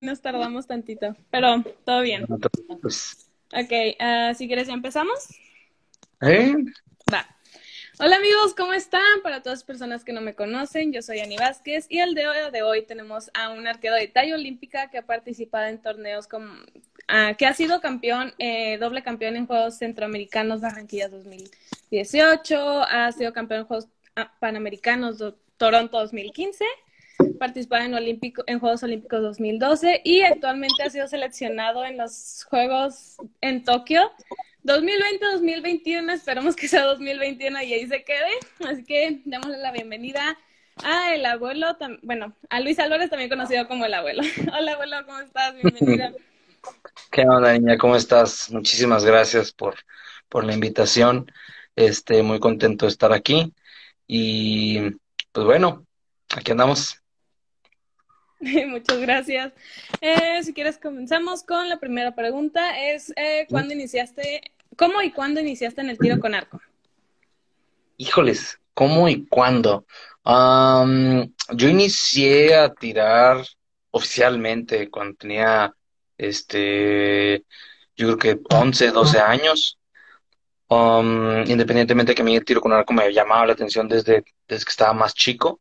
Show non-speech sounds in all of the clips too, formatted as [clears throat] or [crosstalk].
nos tardamos tantito, pero todo bien. Pues, Ok, ah, si quieres ya empezamos. ¿eh? Va. Hola amigos, ¿cómo están? Para todas las personas que no me conocen, yo soy Ani Vázquez y el día de hoy tenemos a un arquero de talla olímpica que ha participado en torneos como, ah, que ha sido campeón, eh, doble campeón en Juegos Centroamericanos Barranquilla 2018, ha sido campeón en Juegos ah, Panamericanos do- Toronto 2015, participado en, Olímpico, en Juegos Olímpicos 2012 y actualmente ha sido seleccionado en los Juegos en Tokio 2020-2021, esperamos que sea 2021 y ahí se quede. Así que démosle la bienvenida a el abuelo, bueno, a Luis Álvarez, también conocido como el abuelo. [laughs] Hola abuelo, ¿cómo estás? Bienvenida. ¿Qué onda, niña? ¿Cómo estás? Muchísimas gracias por, por la invitación. Este, muy contento de estar aquí. Y pues bueno, aquí andamos. [laughs] Muchas gracias. Eh, si quieres comenzamos con la primera pregunta. Es, eh, ¿cuándo iniciaste, cómo y cuándo iniciaste en el tiro con arco? Híjoles, ¿cómo y cuándo? Yo inicié a tirar oficialmente cuando tenía, este, yo creo que 11, 12 años. Um, independientemente de que a mí el tiro con arco me llamaba la atención desde, desde que estaba más chico.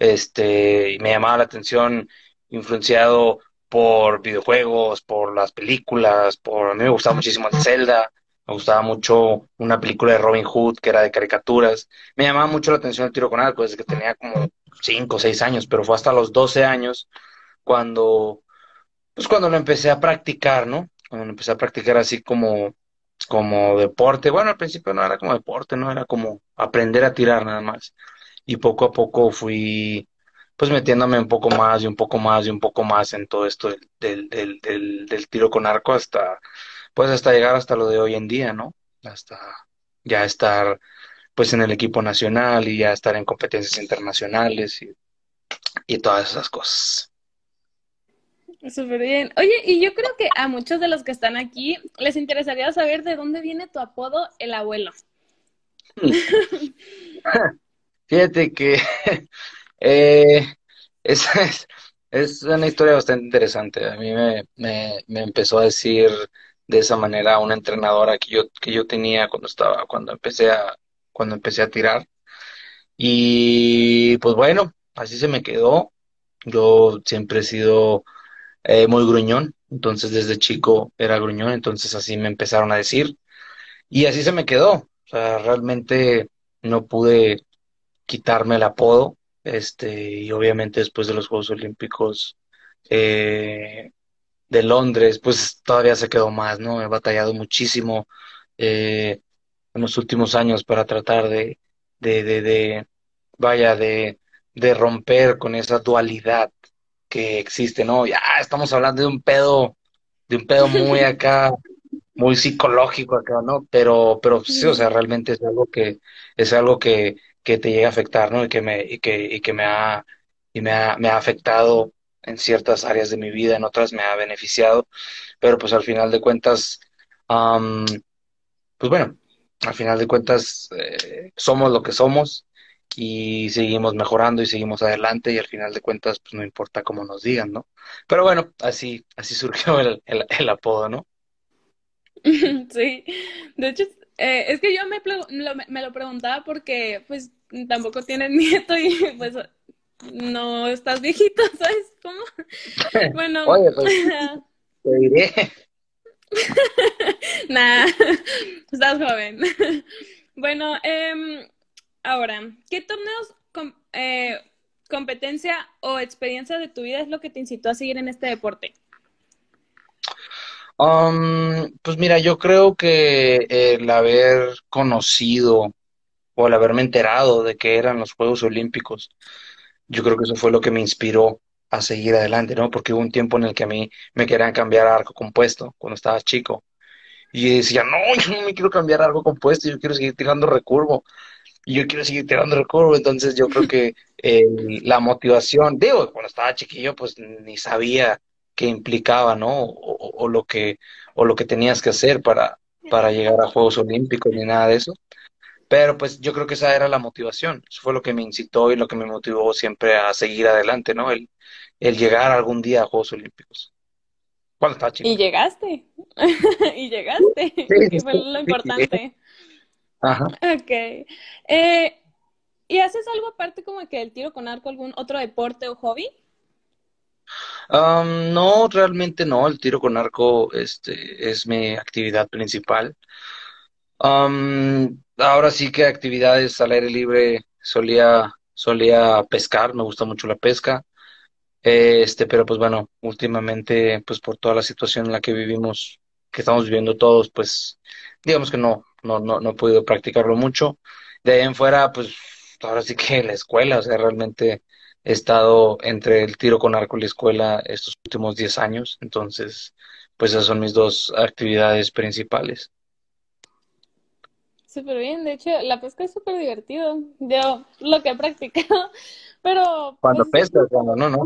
Este, y me llamaba la atención influenciado por videojuegos, por las películas, por, a mí me gustaba muchísimo el Zelda, me gustaba mucho una película de Robin Hood que era de caricaturas, me llamaba mucho la atención el tiro con arco desde que tenía como 5 o 6 años, pero fue hasta los 12 años cuando, pues cuando lo empecé a practicar, ¿no? Cuando lo empecé a practicar así como, como deporte, bueno, al principio no era como deporte, no era como aprender a tirar nada más y poco a poco fui pues metiéndome un poco más y un poco más y un poco más en todo esto del, del, del, del, del tiro con arco hasta pues hasta llegar hasta lo de hoy en día, ¿no? Hasta ya estar pues en el equipo nacional y ya estar en competencias internacionales y, y todas esas cosas. Súper bien. Oye, y yo creo que a muchos de los que están aquí les interesaría saber de dónde viene tu apodo, el abuelo. [laughs] Fíjate que [laughs] eh, es, es, una historia bastante interesante. A mí me, me, me empezó a decir de esa manera una entrenadora que yo, que yo tenía cuando estaba, cuando empecé a, cuando empecé a tirar. Y pues bueno, así se me quedó. Yo siempre he sido eh, muy gruñón, entonces desde chico era gruñón, entonces así me empezaron a decir. Y así se me quedó. O sea, realmente no pude quitarme el apodo. Este, y obviamente después de los Juegos Olímpicos eh, de Londres, pues todavía se quedó más, ¿no? He batallado muchísimo eh, en los últimos años para tratar de, de, de, de, vaya, de, de romper con esa dualidad que existe, ¿no? Ya estamos hablando de un pedo, de un pedo muy [laughs] acá, muy psicológico acá, ¿no? Pero, pero sí, o sea, realmente es algo que, es algo que, que te llega a afectar, ¿no? Y que me, y que, y que me ha, y me ha, me ha afectado en ciertas áreas de mi vida, en otras me ha beneficiado, pero pues al final de cuentas, am, pues bueno, al final de cuentas eh, somos lo que somos y seguimos mejorando y seguimos adelante y al final de cuentas pues no importa cómo nos digan, ¿no? Pero bueno, así, así [laughs] surgió el, el apodo, ¿no? [laughs] Sí, de hecho, eh, es que yo me, lo- me lo preguntaba porque pues tampoco tienes [laughs] nieto y pues no estás viejito, [laughs] ¿sabes cómo? [laughs] Bueno, Oye, pues te diré, nada, estás joven. Bueno, em, ahora, ¿qué torneos, com- eh, competencia o experiencia de tu vida es lo que te incitó a seguir en este deporte? Um, pues mira, yo creo que el haber conocido o el haberme enterado de que eran los Juegos Olímpicos, yo creo que eso fue lo que me inspiró a seguir adelante, ¿no? Porque hubo un tiempo en el que a mí me querían cambiar a arco compuesto cuando estaba chico. Y decía, no, yo no me quiero cambiar a arco compuesto, yo quiero seguir tirando recurvo. Y yo quiero seguir tirando recurvo. Entonces yo creo que eh, la motivación, digo, cuando estaba chiquillo, pues ni sabía qué implicaba, ¿no? O, lo que, o lo que tenías que hacer para, para llegar a Juegos Olímpicos ni nada de eso. Pero pues yo creo que esa era la motivación, eso fue lo que me incitó y lo que me motivó siempre a seguir adelante, ¿no? El, el llegar algún día a Juegos Olímpicos. ¿Cuál está chico? Y llegaste, y llegaste, que fue lo importante. Ajá. Ok. Eh, ¿Y haces algo aparte como que el tiro con arco, algún otro deporte o hobby? No, realmente no. El tiro con arco este, es mi actividad principal. ahora sí que actividades al aire libre solía, solía pescar, me gusta mucho la pesca. Este, pero pues bueno, últimamente, pues por toda la situación en la que vivimos, que estamos viviendo todos, pues digamos que no, no, no, no he podido practicarlo mucho. De ahí en fuera, pues ahora sí que la escuela, o sea, realmente he estado entre el tiro con arco y la escuela estos últimos 10 años, entonces, pues esas son mis dos actividades principales. Súper bien, de hecho, la pesca es súper divertido. Yo lo que he practicado, [laughs] pero... Cuando pues, pescas, cuando no, no.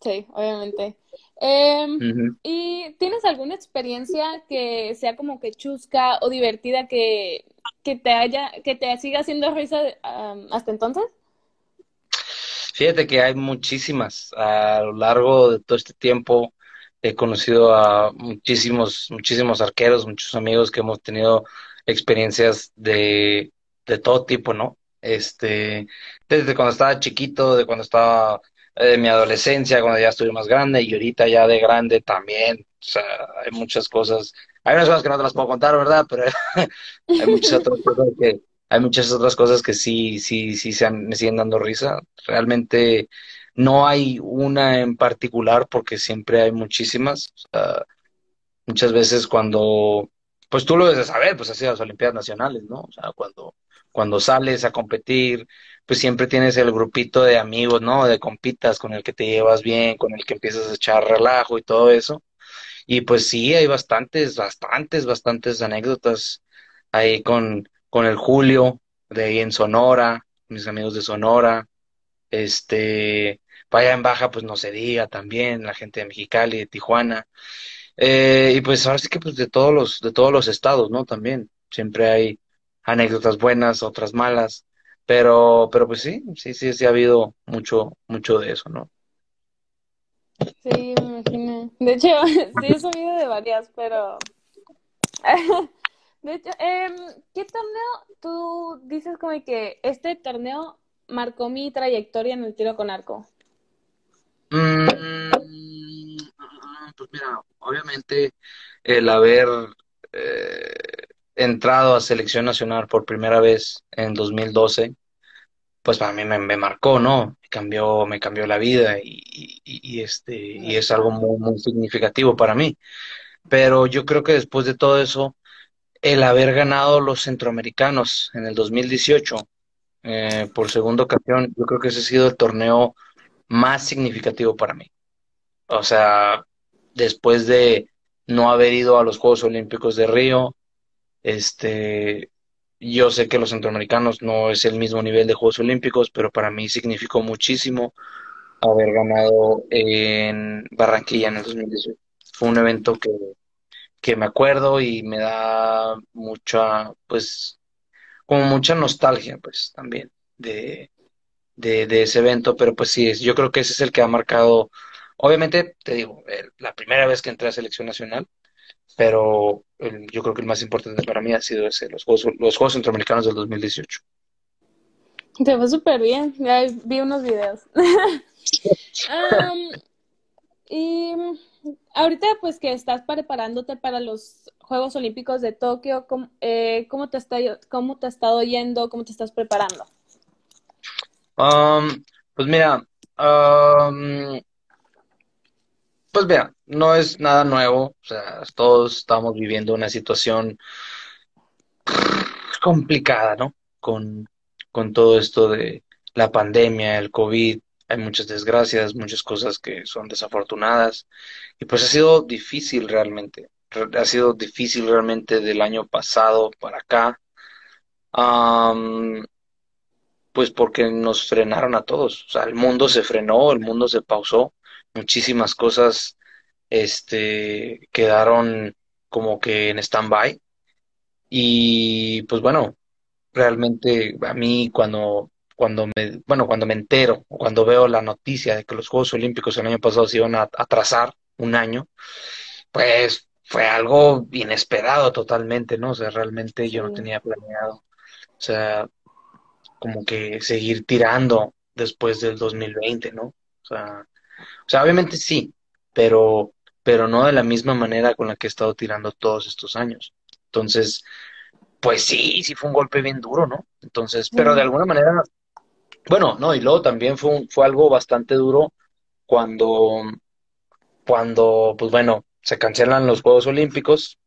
Sí, obviamente. Em, ¿Y tienes alguna experiencia que sea como que chusca o divertida que, que te haya, que te siga haciendo risa hasta entonces? Fíjate que hay muchísimas. A lo largo de todo este tiempo he conocido a muchísimos, muchísimos arqueros, muchos amigos que hemos tenido experiencias de, de todo tipo, ¿no? Este, desde cuando estaba chiquito, de cuando estaba de mi adolescencia, cuando ya estuve más grande y ahorita ya de grande también. O sea, hay muchas cosas. Hay unas cosas que no te las puedo contar, ¿verdad? Pero [laughs] hay muchas otras cosas que hay muchas otras cosas que sí, sí, sí se me siguen dando risa. Realmente no hay una en particular porque siempre hay muchísimas. muchas veces cuando, pues tú lo debes de saber, pues sido las Olimpiadas Nacionales, ¿no? O sea, cuando, cuando sales a competir, pues siempre tienes el grupito de amigos, ¿no? De compitas con el que te llevas bien, con el que empiezas a echar relajo y todo eso. Y pues sí, hay bastantes, bastantes, bastantes anécdotas ahí con, con el Julio, de ahí en Sonora, mis amigos de Sonora. Este, vaya en Baja, pues no se diga también, la gente de Mexicali, de Tijuana. Eh, y pues ahora sí que pues de todos los, de todos los estados, ¿no? También. Siempre hay anécdotas buenas, otras malas. Pero, pero pues sí, sí, sí, sí ha habido mucho, mucho de eso, ¿no? Sí, me imagino. De hecho, [laughs] sí he sabido de varias, pero... [laughs] de hecho, eh, ¿qué torneo tú dices como que este torneo marcó mi trayectoria en el tiro con arco? Mm, pues mira, obviamente el haber eh, entrado a selección nacional por primera vez en 2012, pues para mí me, marcó, ¿no? Me cambió, me cambió la vida y, este, y es algo muy, muy significativo para mí. Pero yo creo que después de todo eso, el haber ganado los centroamericanos en el 2018 eh, por segunda ocasión, yo creo que ese ha sido el torneo más significativo para mí. O sea, después de no haber ido a los Juegos Olímpicos de Río, este, yo sé que los centroamericanos no es el mismo nivel de Juegos Olímpicos, pero para mí significó muchísimo haber ganado en Barranquilla en el 2018. Fue un evento que, que me acuerdo y me da mucha, pues, como mucha nostalgia, pues, también de, de, ese evento, pero pues sí, yo creo que ese es el que ha marcado, obviamente, te digo, la primera vez que entré a selección nacional, pero yo creo que el más importante para mí ha sido ese, los Juegos, los Juegos Centroamericanos del 2018. Te fue súper bien, ya vi unos videos. [laughs] [laughs] y ahorita pues que estás preparándote para los Juegos Olímpicos de Tokio, ¿cómo, eh, ¿cómo, te, está, ¿cómo te ha estado yendo? ¿Cómo te estás preparando? Um, pues mira, um, pues mira, no es nada nuevo, o sea, todos estamos viviendo una situación complicada, ¿no? Con, con todo esto de la pandemia, el COVID, hay muchas desgracias, muchas cosas que son desafortunadas, y pues ha sido difícil realmente, ha sido difícil realmente del año pasado para acá, pues porque nos frenaron a todos, o sea, el mundo se frenó, el mundo se pausó, muchísimas cosas este, quedaron como que en stand-by. Y pues bueno, realmente a mí cuando, cuando me, bueno, cuando me entero, cuando veo la noticia de que los Juegos Olímpicos el año pasado se iban a atrasar un año, pues fue algo inesperado totalmente, ¿no? O sea, realmente yo no tenía planeado, o sea, como que seguir tirando después del 2020, ¿no? O sea, o sea, obviamente sí, pero, pero no de la misma manera con la que he estado tirando todos estos años. Entonces, pues sí, sí fue un golpe bien duro, ¿no? Entonces, pero de alguna manera, bueno, no, y luego también fue, fue algo bastante duro cuando, cuando, pues bueno, se cancelan los Juegos Olímpicos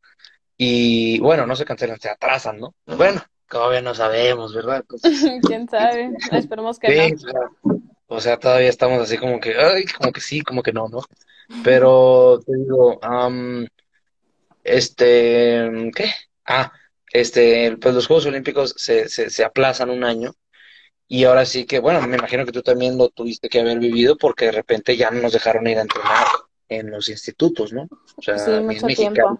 y, bueno, no se cancelan, se atrasan, ¿no? Bueno, todavía no sabemos, ¿verdad? [laughs] ¿Quién sabe? Esperemos que no. O sea, todavía estamos así como que, ay, como que sí, como que no, ¿no? Pero te digo, este, ¿qué? Ah, este, pues los Juegos Olímpicos se, se, se aplazan un año y ahora sí que, bueno, me imagino que tú también lo tuviste que haber vivido porque de repente ya no nos dejaron ir a entrenar en los institutos, ¿no? O sea, sí, mucho en tiempo.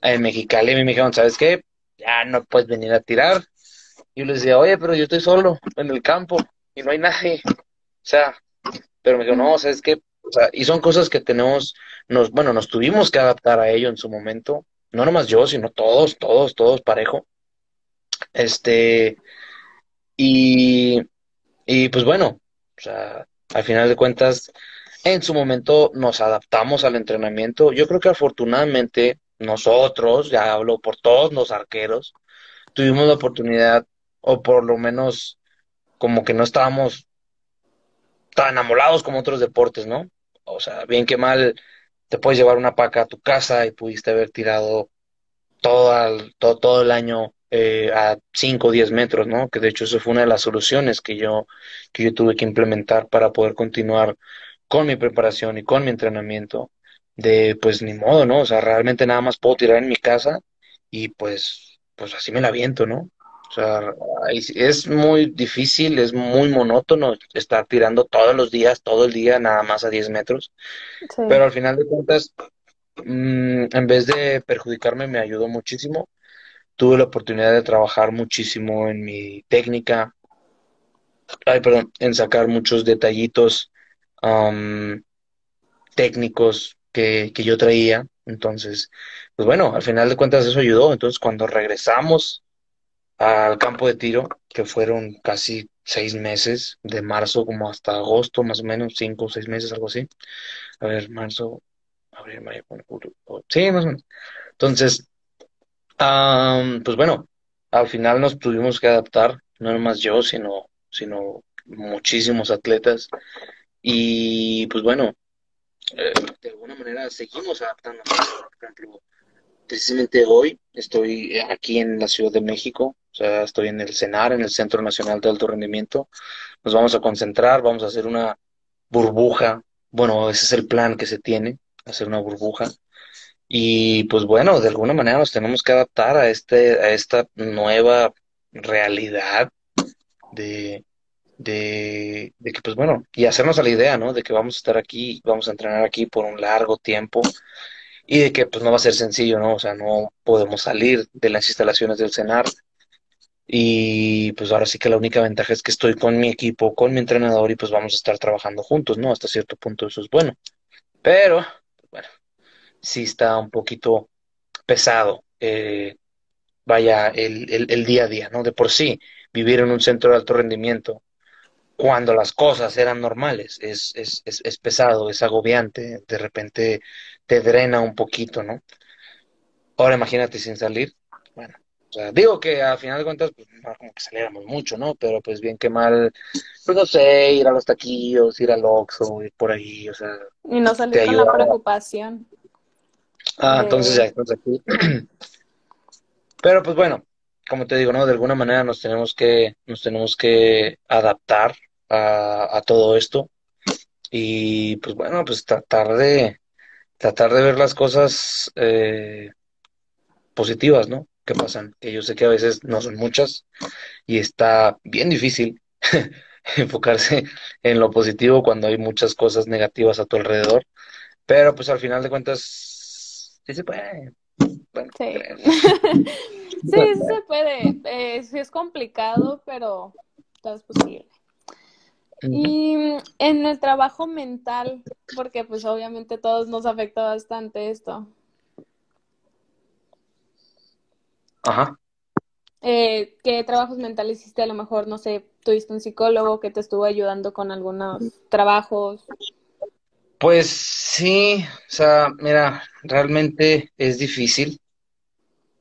En Mexicali me dijeron, ¿sabes qué? Ya no puedes venir a tirar. Y yo les decía, oye, pero yo estoy solo en el campo y no hay nadie. O sea, pero me dijo, no, ¿sabes qué? O sea, y son cosas que tenemos, nos, bueno, nos tuvimos que adaptar a ello en su momento no nomás yo, sino todos, todos, todos parejo. Este, y, y pues bueno, o sea, al final de cuentas, en su momento nos adaptamos al entrenamiento. Yo creo que afortunadamente nosotros, ya hablo por todos los arqueros, tuvimos la oportunidad, o por lo menos como que no estábamos tan enamorados como otros deportes, ¿no? O sea, bien que mal, te puedes llevar una paca a tu casa y pudiste haber tirado todo, todo, todo el año eh, a 5 o 10 metros, ¿no? Que de hecho eso fue una de las soluciones que yo, que yo tuve que implementar para poder continuar con mi preparación y con mi entrenamiento. De pues ni modo, ¿no? O sea, realmente nada más puedo tirar en mi casa y pues, pues así me la viento, ¿no? O sea, es muy difícil, es muy monótono estar tirando todos los días, todo el día, nada más a 10 metros. Pero al final de cuentas, mm, en vez de perjudicarme, me ayudó muchísimo. Tuve la oportunidad de trabajar muchísimo en mi técnica, ay, perdón, en sacar muchos detallitos técnicos que, que yo traía. Entonces, pues bueno, al final de cuentas eso ayudó. Entonces, cuando regresamos al campo de tiro, que fueron casi seis meses, de marzo como hasta agosto, más o menos, cinco o seis meses, algo así. A ver, marzo, abril, mayo, sí, más o menos. Entonces, pues bueno, al final nos tuvimos que adaptar, no nomás yo, sino, sino muchísimos atletas. Y pues bueno, eh, de alguna manera seguimos adaptándonos. Por ejemplo, precisamente hoy estoy aquí en la Ciudad de México, o sea, estoy en el CENAR, en el Centro Nacional de Alto Rendimiento. Nos vamos a concentrar, vamos a hacer una burbuja. Bueno, ese es el plan que se tiene, hacer una burbuja. Y pues bueno, de alguna manera nos tenemos que adaptar a, este, a esta nueva realidad de, de, de, que pues bueno, y hacernos a la idea, ¿no? De que vamos a estar aquí, vamos a entrenar aquí por un largo tiempo y de que pues no va a ser sencillo, ¿no? O sea, no podemos salir de las instalaciones del CENAR y pues ahora sí que la única ventaja es que estoy con mi equipo, con mi entrenador y pues vamos a estar trabajando juntos, ¿no? Hasta cierto punto eso es bueno. Pero, sí está un poquito pesado, eh, vaya, el, el, día a día, ¿no? De por sí, vivir en un centro de alto rendimiento cuando las cosas eran normales es, es, es, es pesado, es agobiante, de repente te drena un poquito, ¿no? Ahora imagínate sin salir, bueno, o sea, digo que al final de cuentas, pues no como que saliéramos mucho, ¿no? Pero pues bien que mal, pues no sé, ir a los taquillos, ir al Oxxo, ir por ahí, o sea. Y no salir con la preocupación. Ah, entonces ya estás aquí. [clears throat] Pero pues bueno, como te digo, ¿no? De alguna manera nos tenemos que, nos tenemos que adaptar a, a todo esto. Y pues bueno, pues tratar de, tratar de ver las cosas eh, positivas, ¿no? que pasan, que yo sé que a veces no son muchas y está bien difícil [laughs] enfocarse en lo positivo cuando hay muchas cosas negativas a tu alrededor, pero pues al final de cuentas sí se puede. sí. [laughs] sí, sí se puede. Eh, sí es complicado, pero todo es posible. Y en el trabajo mental, porque pues obviamente todos nos afecta bastante esto. Ajá. Eh, ¿Qué trabajos mentales hiciste? A lo mejor, no sé, tuviste un psicólogo que te estuvo ayudando con algunos trabajos. Pues sí, o sea, mira, realmente es difícil.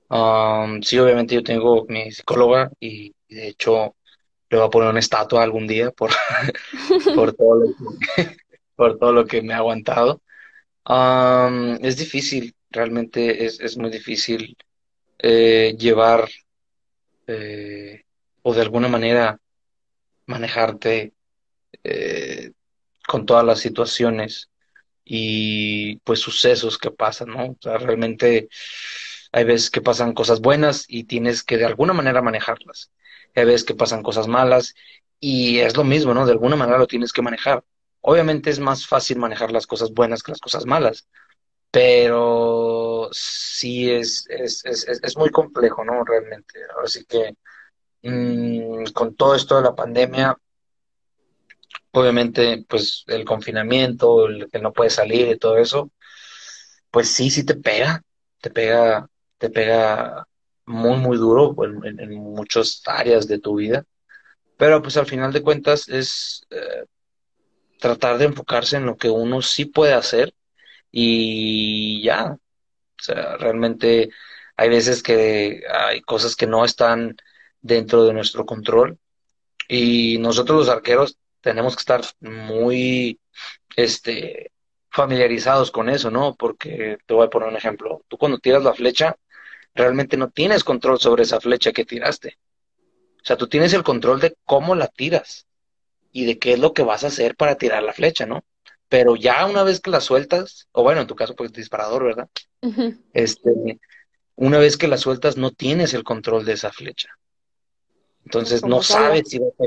Um, sí, obviamente yo tengo mi psicóloga y, de hecho le voy a poner una estatua algún día por, [laughs] por, todo, lo que, [laughs] por todo lo que me ha aguantado. Um, es difícil, realmente es, es muy difícil eh, llevar eh, o de alguna manera manejarte eh, con todas las situaciones y pues sucesos que pasan, ¿no? O realmente hay veces que pasan cosas buenas y tienes que de alguna manera manejarlas. Hay veces que pasan cosas malas y es lo mismo, ¿no? De alguna manera lo tienes que manejar. Obviamente es más fácil manejar las cosas buenas que las cosas malas, pero sí es, es, es, es muy complejo, ¿no? Realmente. Así que mm, con todo esto de la pandemia, obviamente, pues el confinamiento, el que no puedes salir y todo eso, pues sí, sí te pega, te pega, te pega muy, muy duro en, muchas áreas de tu vida, pero pues al final de cuentas es eh, tratar de enfocarse en lo que uno sí puede hacer y ya, o sea, realmente hay veces que hay cosas que no están dentro de nuestro control y nosotros los arqueros tenemos que estar muy este, familiarizados con eso, ¿no? Porque te voy a poner un ejemplo. Tú cuando tiras la flecha, realmente no tienes control sobre esa flecha que tiraste. O sea, tú tienes el control de cómo la tiras y de qué es lo que vas a hacer para tirar la flecha, ¿no? Pero ya una vez que la sueltas, o bueno, en tu caso, pues disparador, ¿verdad? Este, una vez que la sueltas, no tienes el control de esa flecha. Entonces no sabes si va a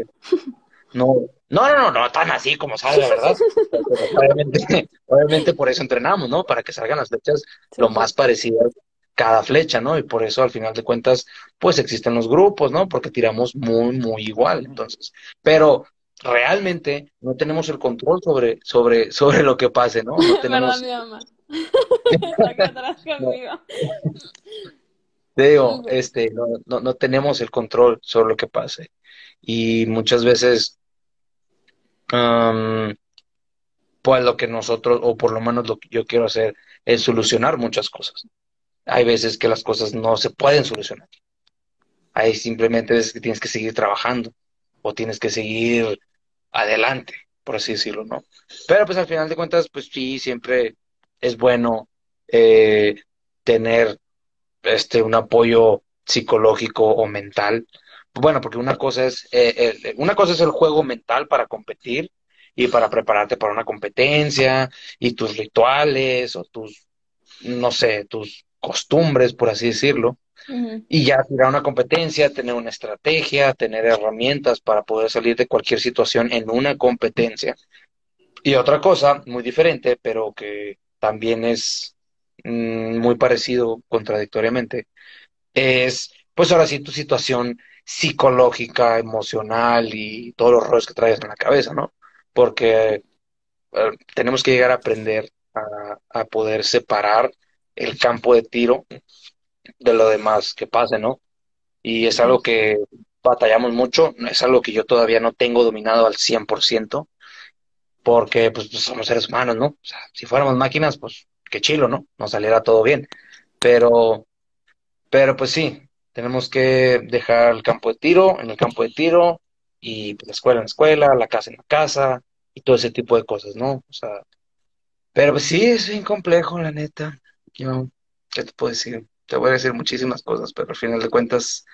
No, no, no, no, no tan así como sale, la verdad. [laughs] obviamente, obviamente por eso entrenamos, ¿no? Para que salgan las flechas lo más parecidas cada flecha, ¿no? Y por eso al final de cuentas, pues existen los grupos, ¿no? Porque tiramos muy, muy igual. Entonces, pero realmente no tenemos el control sobre, sobre, sobre lo que pase, ¿no? No [laughs] tenemos. mi mamá. [laughs] Te digo, este, no, no, no tenemos el control sobre lo que pase. Y muchas veces pues lo que nosotros, o por lo menos lo que yo quiero hacer, es solucionar muchas cosas. Hay veces que las cosas no se pueden solucionar. Hay simplemente es que tienes que seguir trabajando o tienes que seguir adelante, por así decirlo, ¿no? Pero pues al final de cuentas, pues sí, siempre es bueno eh, tener este un apoyo psicológico o mental bueno, porque una cosa es, eh, eh, una cosa es el juego mental para competir y para prepararte para una competencia y tus rituales o tus, no sé, tus costumbres, por así decirlo. Y ya tirar una competencia, tener una estrategia, tener herramientas para poder salir de cualquier situación en una competencia. Y otra cosa muy diferente, pero que también es mm, muy parecido contradictoriamente, es pues ahora sí tu situación psicológica, emocional y todos los roles que traes en la cabeza, ¿no? Porque eh, tenemos que llegar a aprender a, poder separar el campo de tiro de lo demás que pase, ¿no? Y es algo que batallamos mucho, es algo que yo todavía no tengo dominado al 100%, porque pues, pues, somos seres humanos, ¿no? Si fuéramos máquinas, pues qué chilo, ¿no? Nos saliera todo bien. Pero, pero pues sí, tenemos que dejar el campo de tiro en el campo de tiro y pues, la escuela en la escuela, la casa en la casa y todo ese tipo de cosas, ¿no? O sea, pero pues sí, es bien complejo, la neta. Yo, ¿qué te puedo decir? Te voy a decir muchísimas cosas, pero al final de cuentas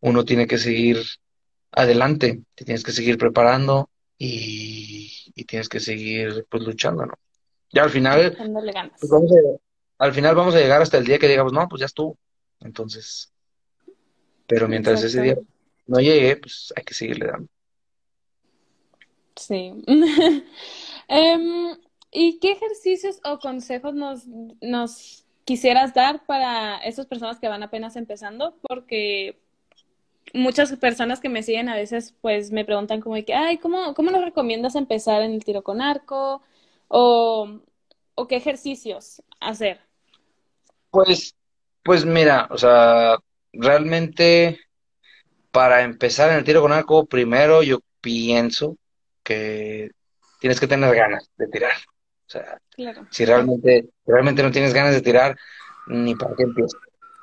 uno tiene que seguir adelante, te tienes que seguir preparando y, tienes que seguir pues luchando, ¿no? Ya al final, pues, vamos a, al final vamos a llegar hasta el día que digamos, no, pues ya estuvo. Entonces, pero mientras ese día no llegue, pues hay que seguirle dando. Sí. [laughs] Em, ¿Y qué ejercicios o consejos nos, nos quisieras dar para esas personas que van apenas empezando? Porque muchas personas que me siguen a veces pues me preguntan como de que, ay, ¿cómo, cómo nos recomiendas empezar en el tiro con arco? O, o qué ejercicios hacer. Pues, pues mira, o sea, realmente para empezar en el tiro con arco, primero yo pienso que tienes que tener ganas de tirar. O sea, si realmente, realmente no tienes ganas de tirar, ni para qué empiezas.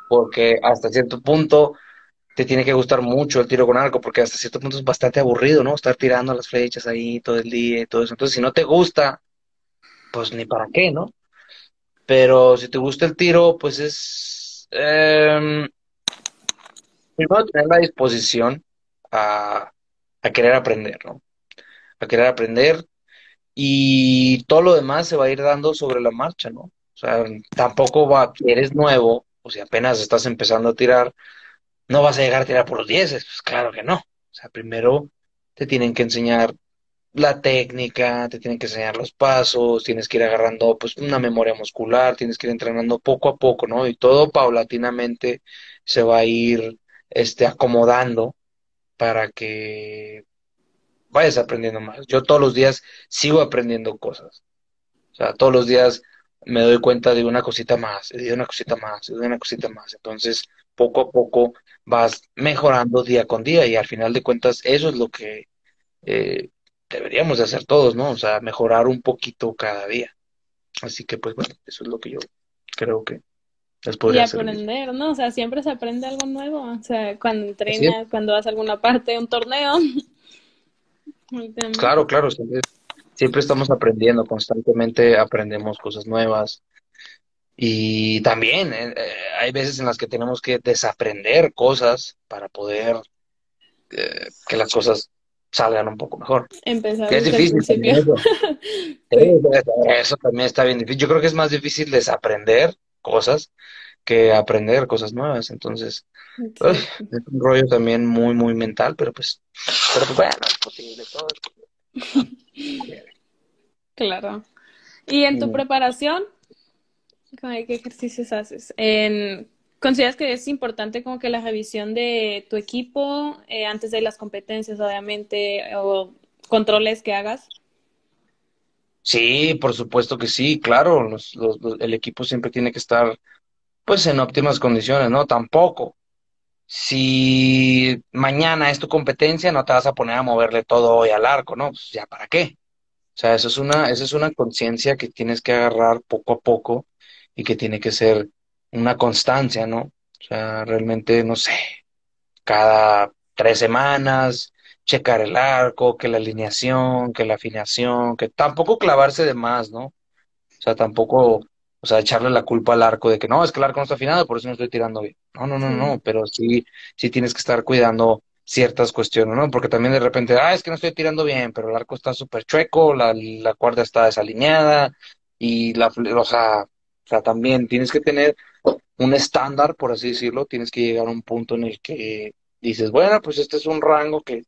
Porque hasta cierto punto te tiene que gustar mucho el tiro con arco, porque hasta cierto punto es bastante aburrido, ¿no? Estar tirando las flechas ahí todo el día y todo eso. Entonces, si no te gusta, pues ni para qué, ¿no? Pero si te gusta el tiro, pues es... Eh, primero tener la disposición a, a querer aprender, ¿no? A querer aprender y todo lo demás se va a ir dando sobre la marcha, ¿no? O sea, tampoco va, eres nuevo, o si apenas estás empezando a tirar, no vas a llegar a tirar por los dieces, pues claro que no. O sea, primero te tienen que enseñar la técnica, te tienen que enseñar los pasos, tienes que ir agarrando pues una memoria muscular, tienes que ir entrenando poco a poco, ¿no? Y todo paulatinamente se va a ir este acomodando para que vayas aprendiendo más. Yo todos los días sigo aprendiendo cosas. O sea, todos los días me doy cuenta de una cosita más, de una cosita más, de una cosita más. Entonces, poco a poco vas mejorando día con día y al final de cuentas eso es lo que eh, deberíamos de hacer todos, ¿no? O sea, mejorar un poquito cada día. Así que, pues bueno, eso es lo que yo creo que Y aprender, ¿no? O sea, siempre se aprende algo nuevo. O sea, cuando entrenas, cuando vas a alguna parte un torneo. claro, claro, siempre, siempre estamos aprendiendo, constantemente aprendemos cosas nuevas. Y también eh, eh, hay veces en las que tenemos que desaprender cosas para poder eh, que las cosas salgan un poco mejor. Empezar que es difícil. [laughs] Eso. eso también está bien difícil. Yo creo que es más difícil desaprender cosas que aprender cosas nuevas. Entonces, es un rollo también muy, muy mental, pero pues, pero pues bueno, es posible todo. [laughs] claro. ¿Y en tu preparación? ¿Qué ejercicios haces? En ¿Consideras que es importante como que la revisión de tu equipo eh, antes de las competencias, obviamente, o controles que hagas? Sí, por supuesto que sí, claro, los, los, el equipo siempre tiene que estar pues en óptimas condiciones, ¿no? Tampoco. Si mañana es tu competencia, no te vas a poner a moverle todo hoy al arco, ¿no? Pues ya para qué. O sea, eso es una, eso es una conciencia que tienes que agarrar poco a poco y que tiene que ser una constancia, ¿no? O sea, realmente, no sé, cada tres semanas, checar el arco, que la alineación, que la afinación, que tampoco clavarse de más, ¿no? O sea, tampoco, o sea, echarle la culpa al arco de que no, es que el arco no está afinado, por eso no estoy tirando bien. No, no, no, no, pero sí, sí tienes que estar cuidando ciertas cuestiones, ¿no? Porque también de repente, ah, es que no estoy tirando bien, pero el arco está súper chueco, la, la cuerda está desalineada y la, o sea, o sea, también tienes que tener un estándar, por así decirlo, tienes que llegar a un punto en el que dices, bueno, pues este es un rango que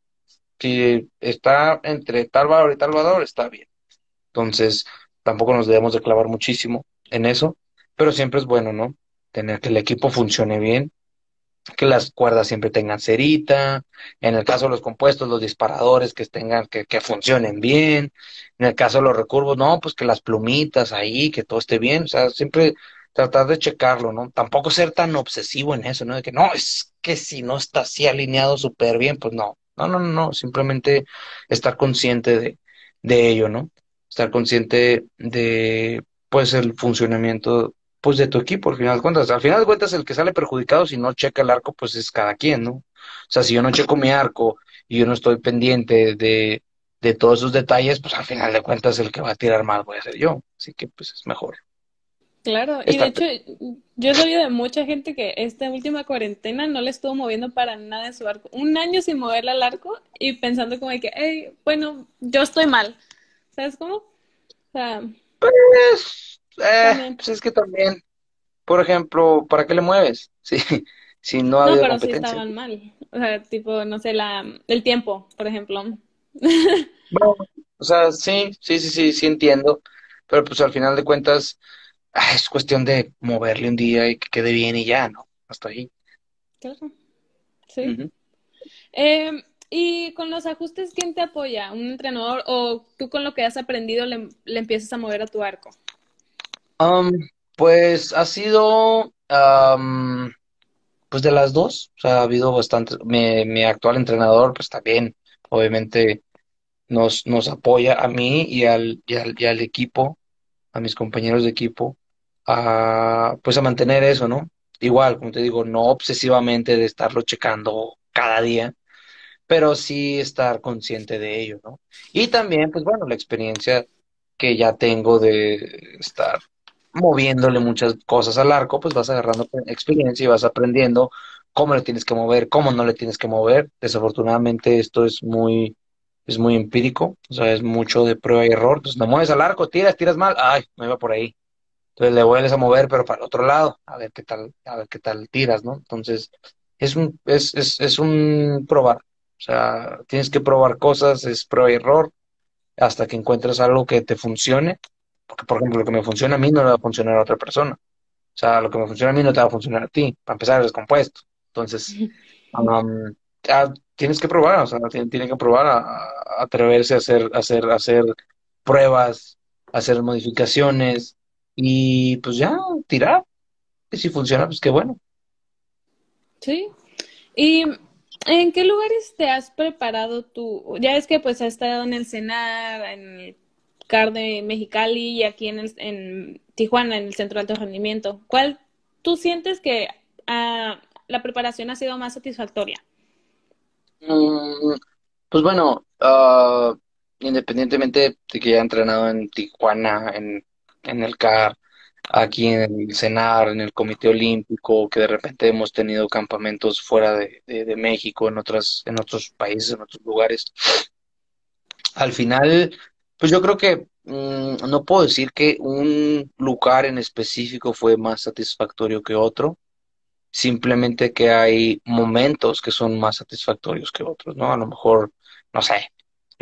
si está entre tal valor y tal valor, está bien. Entonces, tampoco nos debemos de clavar muchísimo en eso, pero siempre es bueno, ¿no? Tener que el equipo funcione bien, que las cuerdas siempre tengan cerita, en el caso de los compuestos, los disparadores que tengan, que, que funcionen bien, en el caso de los recurvos, no, pues que las plumitas ahí, que todo esté bien, o sea, siempre tratar de checarlo, ¿no? Tampoco ser tan obsesivo en eso, ¿no? De que no, es que si no está así alineado súper bien, pues no. No, no, no, simplemente estar consciente de, de ello, ¿no? Estar consciente de, pues, el funcionamiento, pues, de tu equipo, al final de cuentas. Al final de cuentas, el que sale perjudicado si no checa el arco, pues, es cada quien, ¿no? O sea, si yo no checo mi arco y yo no estoy pendiente de, de todos esos detalles, pues, al final de cuentas, el que va a tirar mal voy a ser yo. Así que, pues, es mejor. Claro, y de hecho yo he sabido de mucha gente que esta última cuarentena no le estuvo moviendo para nada en su arco. Un año sin moverle al arco y pensando como que, hey, bueno, yo estoy mal. ¿Sabes cómo? O sea, pues, eh, pues es que también, por ejemplo, ¿para qué le mueves? [laughs] Sí, si no ha no, habido pero sí competencia. estaban mal. O sea, tipo, no sé, la, el tiempo, por ejemplo. Bueno, o sea, sí, sí, sí, sí, sí entiendo, pero pues al final de cuentas es cuestión de moverle un día y que quede bien y ya, ¿no? Hasta ahí. Claro. Sí. Em, y con los ajustes, ¿quién te apoya? ¿Un entrenador o tú con lo que has aprendido le, empiezas a mover a tu arco? Um, pues ha sido um, pues de las dos, o sea, ha habido bastante. Mi, mi actual entrenador, pues también, obviamente, nos, nos apoya a mí y al, y al, y al equipo, a mis compañeros de equipo, a, pues a mantener eso, ¿no? Igual, como te digo, no obsesivamente de estarlo checando cada día, pero sí estar consciente de ello, ¿no? Y también, pues bueno, la experiencia que ya tengo de estar moviéndole muchas cosas al arco, pues vas agarrando experiencia y vas aprendiendo cómo le tienes que mover, cómo no le tienes que mover. Desafortunadamente esto es muy, es muy empírico, o sea, es mucho de prueba y error. Entonces, no mueves al arco, tiras, tiras mal, ay, me iba por ahí. Entonces le vuelves a mover, pero para el otro lado, a ver qué tal, a ver qué tal tiras, ¿no? Entonces, es un, es, es, es un probar. O sea, tienes que probar cosas, es prueba y error, hasta que encuentres algo que te funcione. Porque, por ejemplo, lo que me funciona a mí no le va a funcionar a otra persona. O sea, lo que me funciona a mí no te va a funcionar a ti. Para empezar, es descompuesto. Entonces, [laughs] um, tienes que probar, o sea, tienes que probar a, atreverse a hacer, hacer, hacer pruebas, hacer modificaciones y pues ya tirar. Y si funciona, pues qué bueno. Sí. ¿Y en qué lugares te has preparado tú? Ya es que pues has estado en el CENAR, en el CAR de Mexicali y aquí en, en Tijuana, en el Centro de Alto Rendimiento. ¿Cuál tú sientes que ah, la preparación ha sido más satisfactoria? Mm, pues bueno, uh, independientemente de que haya entrenado en Tijuana, en, en el CAR, aquí en el CENAR, en el Comité Olímpico, que de repente hemos tenido campamentos fuera de, de, México, en otras, en otros países, en otros lugares. Al final, pues yo creo que mm, no puedo decir que un lugar en específico fue más satisfactorio que otro simplemente que hay momentos que son más satisfactorios que otros, ¿no? A lo mejor, no sé,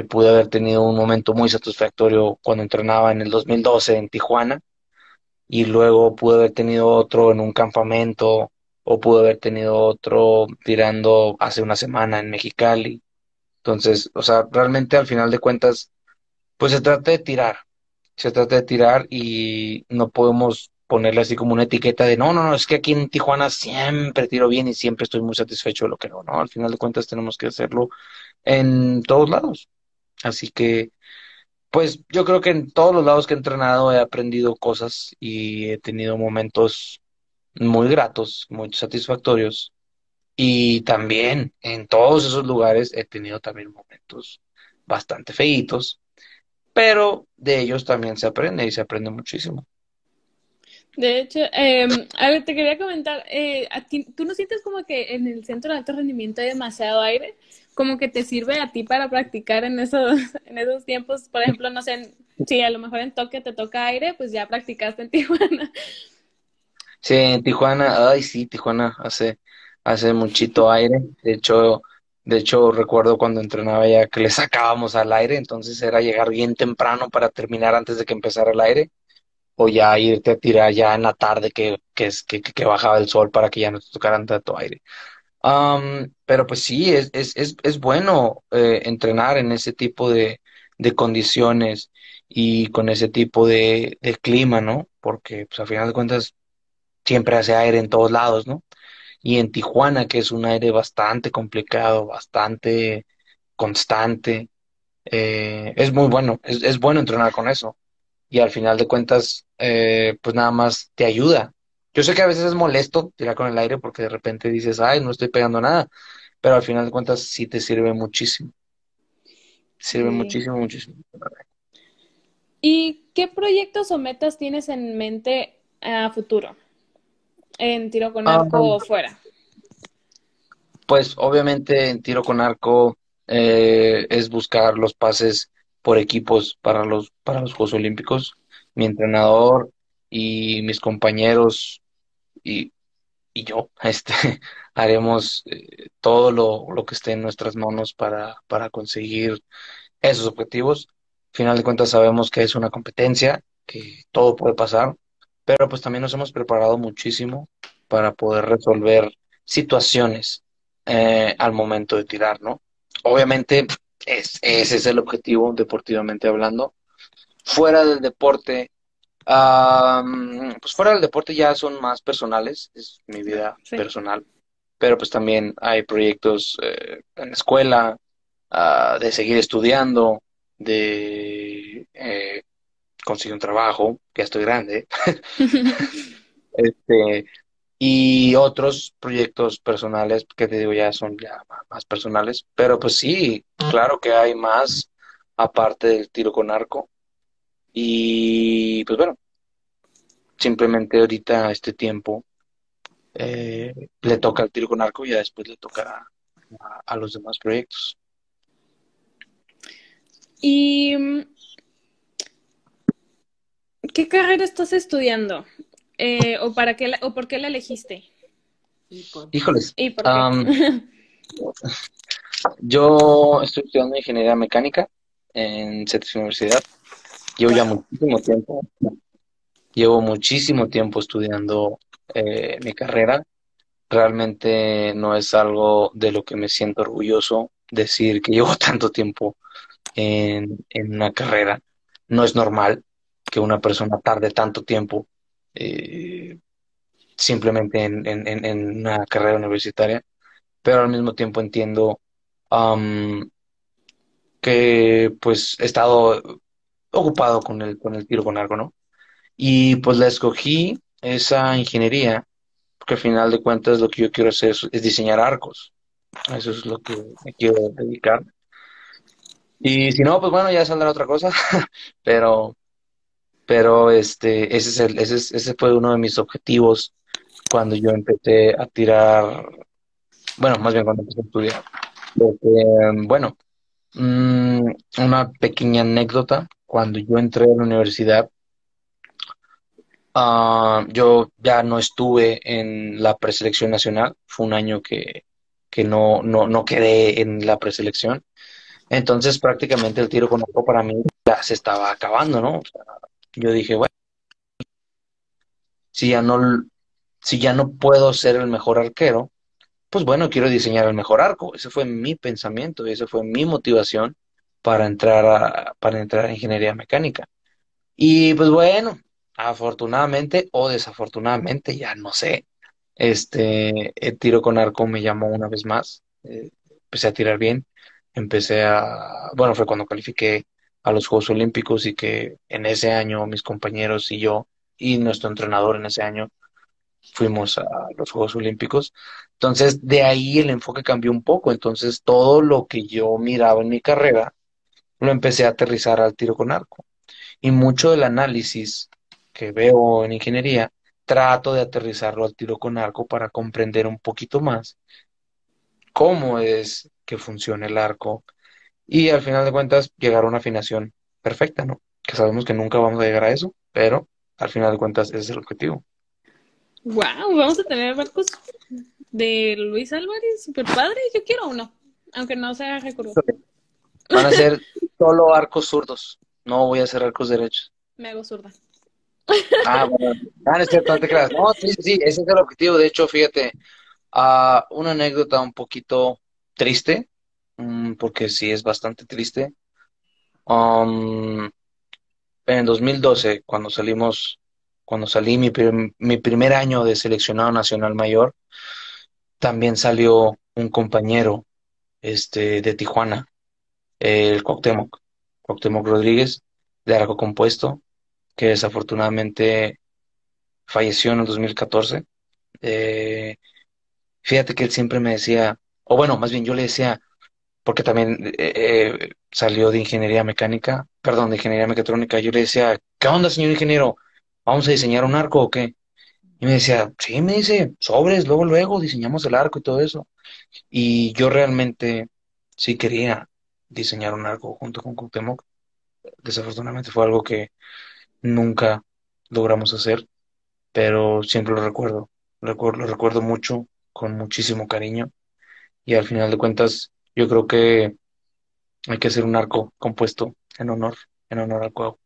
pude haber tenido un momento muy satisfactorio cuando entrenaba en el 2012 en Tijuana y luego pude haber tenido otro en un campamento o pude haber tenido otro tirando hace una semana en Mexicali. Entonces, o sea, realmente al final de cuentas, pues se trata de tirar, se trata de tirar y no podemos ponerle así como una etiqueta de no, no, no, es que aquí en Tijuana siempre tiro bien y siempre estoy muy satisfecho de lo que no, ¿no? Al final de cuentas tenemos que hacerlo en todos lados. Así que, pues yo creo que en todos los lados que he entrenado he aprendido cosas y he tenido momentos muy gratos, muy satisfactorios. Y también en todos esos lugares he tenido también momentos bastante feitos, pero de ellos también se aprende y se aprende muchísimo. De hecho, eh, a ver, te quería comentar, eh, ¿tú no sientes como que en el centro de alto rendimiento hay demasiado aire? Como que te sirve a ti para practicar en esos, [laughs] en esos tiempos, por ejemplo, no sé, si a lo mejor en Tokio te toca aire, pues ya practicaste en [laughs] Tijuana. Sí, en Tijuana, ay sí, Tijuana hace, hace muchito aire. De hecho, de hecho, recuerdo cuando entrenaba ya que le sacábamos al aire, entonces era llegar bien temprano para terminar antes de que empezara el aire o ya irte a tirar ya en la tarde que, que, es, que, bajaba el sol para que ya no te tocaran tanto aire. pero pues sí, es, es, es, es bueno eh, entrenar en ese tipo de, de, condiciones y con ese tipo de, clima, ¿no? Porque pues al final de cuentas siempre hace aire en todos lados, ¿no? Y en Tijuana, que es un aire bastante complicado, bastante constante, eh, es muy bueno, es, es bueno entrenar con eso y al final de cuentas, eh, pues nada más te ayuda. Yo sé que a veces es molesto tirar con el aire porque de repente dices, ay, no estoy pegando nada, pero al final de cuentas sí te sirve muchísimo. Sirve muchísimo, muchísimo. ¿Y qué proyectos o metas tienes en mente a futuro? En tiro con arco ah, o fuera. Pues obviamente en tiro con arco eh, es buscar los pases por equipos para los, para los Juegos Olímpicos. Mi entrenador y mis compañeros y, y yo [laughs] este, haremos eh, todo lo, lo, que esté en nuestras manos para, para conseguir esos objetivos. Al final de cuentas sabemos que es una competencia, que todo puede pasar, pero pues también nos hemos preparado muchísimo para poder resolver situaciones eh, al momento de tirar, ¿no? Obviamente es, ese es el objetivo deportivamente hablando. Fuera del deporte, pues fuera del deporte ya son más personales, es mi vida personal, pero pues también hay proyectos eh, en la escuela, ah, de seguir estudiando, de eh, conseguir un trabajo, ya estoy grande, [laughs] [laughs] este, y otros proyectos personales que te digo ya son ya más personales, pero pues sí, claro que hay más aparte del tiro con arco. Y pues bueno, simplemente ahorita este tiempo eh, le toca el tiro con arco y ya después le tocará a, los demás proyectos. ¿Y qué carrera estás estudiando? Eh, ¿o, para qué ¿O por qué la elegiste? Híjoles. [laughs] yo estoy estudiando ingeniería mecánica en CETES Universidad. Llevo ya muchísimo tiempo. Llevo muchísimo tiempo estudiando eh, mi carrera. Realmente no es algo de lo que me siento orgulloso decir que llevo [laughs] tanto tiempo en, en una carrera. No es normal que una persona tarde tanto tiempo eh, simplemente en, una carrera universitaria, pero al mismo tiempo entiendo que pues he estado ocupado con el, con el tiro con algo, ¿no? Y pues la escogí esa ingeniería, porque al final de cuentas lo que yo quiero hacer es, diseñar arcos. Eso es lo que me quiero dedicar. Y si no, pues bueno, ya saldrá otra cosa, [laughs] pero pero este, ese, es el, ese, ese fue uno de mis objetivos cuando yo empecé a tirar, bueno, más bien cuando empecé a estudiar. bueno, mm, una pequeña anécdota, cuando yo entré a la universidad, ah, yo ya no estuve en la preselección nacional, fue un año que, que no, no, no quedé en la preselección. Entonces prácticamente el tiro con arco para mí ya se estaba acabando, ¿no? O sea, yo dije, bueno, si ya no, si ya no puedo ser el mejor arquero, pues bueno, quiero diseñar el mejor arco. Ese fue mi pensamiento y esa fue mi motivación para entrar a, para entrar a ingeniería mecánica. Y pues bueno, afortunadamente o desafortunadamente, ya no sé, este, el tiro con arco me llamó una vez más. Eh, empecé a tirar bien, empecé a, bueno, fue cuando califiqué a los Juegos Olímpicos y que en ese año mis compañeros y yo y nuestro entrenador en ese año fuimos a los Juegos Olímpicos. Entonces, de ahí el enfoque cambió un poco. Entonces, todo lo que yo miraba en mi carrera lo empecé a aterrizar al tiro con arco. Y mucho del análisis que veo en ingeniería, trato de aterrizarlo al tiro con arco para comprender un poquito más cómo es que funciona el arco, y al final de cuentas llegar a una afinación perfecta, ¿no? Que sabemos que nunca vamos a llegar a eso, pero al final de cuentas ese es el objetivo. Wow, vamos a tener barcos de Luis Álvarez, super padre, yo quiero uno, aunque no sea recurso. Van a ser solo arcos zurdos, no voy a hacer arcos derechos. Me hago zurda. Ah, bueno, ah, no es cierto, no te creas. No, sí, sí, ese es el objetivo. De hecho, fíjate, uh, una anécdota un poquito triste porque sí es bastante triste. Um, en 2012, cuando salimos, cuando salí mi, primer año de seleccionado nacional mayor, también salió un compañero este, de Tijuana, el Cuauhtémoc, Cuauhtémoc Rodríguez, de arco compuesto, que desafortunadamente falleció en el 2014. Eh, fíjate que él siempre me decía, o bueno, más bien yo le decía, porque también eh, eh, salió de ingeniería mecánica, perdón, de ingeniería mecatrónica. Yo le decía, ¿qué onda, señor ingeniero? ¿Vamos a diseñar un arco o qué? Y me decía, sí, me dice, sobres, luego, luego diseñamos el arco y todo eso. Y yo realmente sí quería diseñar un arco junto con Cuauhtémoc. Desafortunadamente fue algo que nunca logramos hacer, pero siempre lo recuerdo. Lo recuerdo mucho, con muchísimo cariño. Y al final de cuentas, yo creo que hay que hacer un arco compuesto en honor, en honor al juego.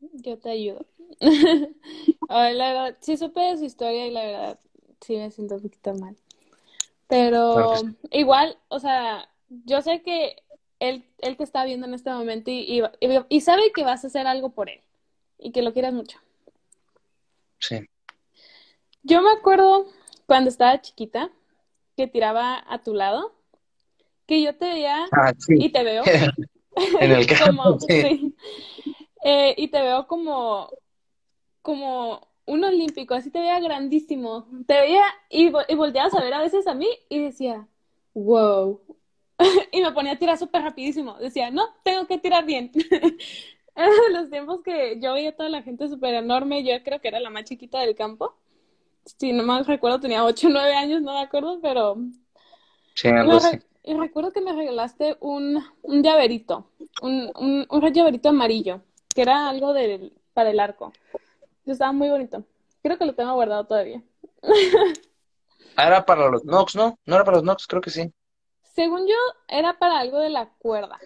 Yo te ayudo. [laughs] Ay, la verdad, sí supe de su historia y la verdad, sí me siento un poquito mal. Pero igual, o sea, yo sé que él, él te está viendo en este momento y, y, sabe que vas a hacer algo por él y que lo quieras mucho. Sí. Yo me acuerdo cuando estaba chiquita que tiraba a tu lado, que yo te veía ah, y te veo. [laughs] en el [laughs] campo, sí. Eh, y te veo como, como un olímpico, así te veía grandísimo. Te veía y, y volteabas a ver a veces a mí y decía, wow. [laughs] y me ponía a tirar súper rapidísimo. Decía, no, tengo que tirar bien. los tiempos que yo veía a toda la gente súper enorme, yo creo que era la más chiquita del campo. Si no mal recuerdo, tenía 8 o 9 años, no me acuerdo, pero... Sí, algo así. Y recuerdo que me regalaste un, un llaverito, un, un, un llaverito amarillo, que era algo del, para el arco. Estaba muy bonito. Creo que lo tengo guardado todavía. Ah, era para los Nox, ¿no? No era para los Nox, creo que sí. Según yo, era para algo de la cuerda.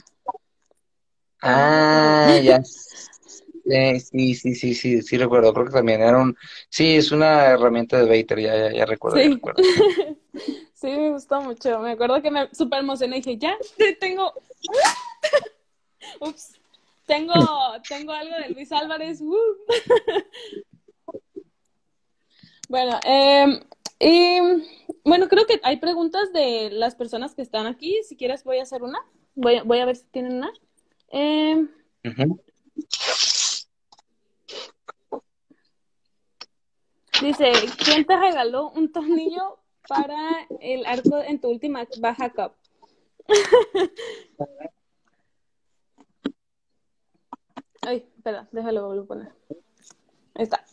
Ah, ya. sí, sí, sí, sí, sí, recuerdo. Creo que también era un. Sí, es una herramienta de Bater, ya, ya, ya recuerdo. Sí. recuerdo. [laughs] sí, me gustó mucho. Me acuerdo que me super emocioné y dije, ya, tengo. [laughs] Ups. Tengo, tengo algo de Luis Álvarez. Uh. [laughs] bueno, eh, y bueno, creo que hay preguntas de las personas que están aquí. Si quieres, voy a hacer una. Voy, voy a ver si tienen una. Eh, Dice, ¿quién te regaló un tornillo para el arco en tu última baja cup? Ay, espera, déjalo volver a poner. Ahí está.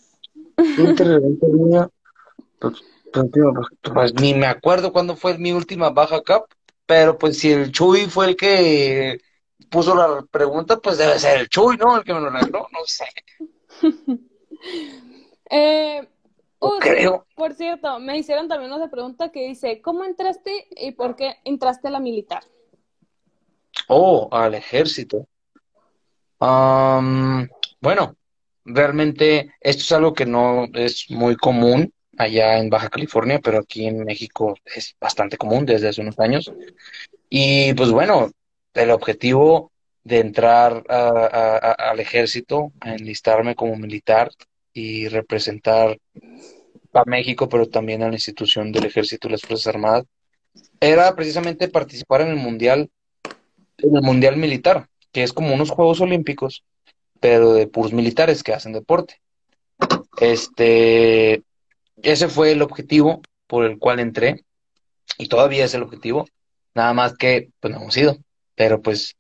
Pues, pues, pues, ni me acuerdo cuándo fue mi última baja cup, pero pues si el Chuy fue el que puso la pregunta, pues debe ser el Chuy, ¿no? El que me lo regaló, no sé. [laughs] eh, creo. Por cierto, me hicieron también otra pregunta que dice, ¿cómo entraste y por qué entraste a la militar? Oh, al ejército bueno, realmente esto es algo que no es muy común allá en Baja California, pero aquí en México es bastante común desde hace unos años. Y pues bueno, el objetivo de entrar al ejército, a enlistarme como militar y representar a México, pero también a la institución del ejército y las Fuerzas Armadas, era precisamente participar en el mundial, en el mundial militar que es como unos Juegos Olímpicos, pero de puros militares que hacen deporte. Este, ese fue el objetivo por el cual entré, y todavía es el objetivo, nada más que, pues no hemos ido, pero pues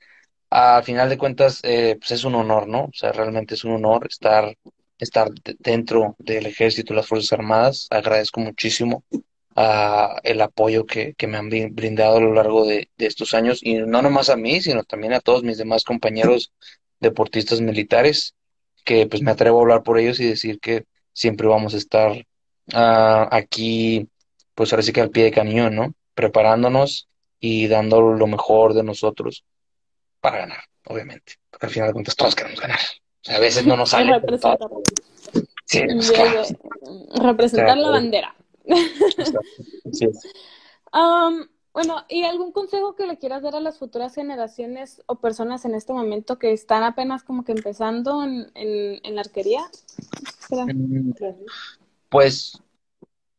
al final de cuentas, eh, pues es un honor, ¿no? O sea, realmente es un honor estar, estar dentro del ejército las Fuerzas Armadas. Agradezco muchísimo el apoyo que, me han brindado a lo largo de, estos años, y no nomás a mí, sino también a todos mis demás compañeros deportistas militares, que pues me atrevo a hablar por ellos y decir que siempre vamos a estar ah, aquí, pues ahora sí que al pie de cañón, ¿no? Preparándonos y dando lo mejor de nosotros para ganar, obviamente, porque al final de cuentas todos queremos ganar. A veces no nos sale. Representar la bandera. bueno, ¿y algún consejo que le quieras dar a las futuras generaciones o personas en este momento que están apenas como que empezando en, en, la arquería? Mm, pues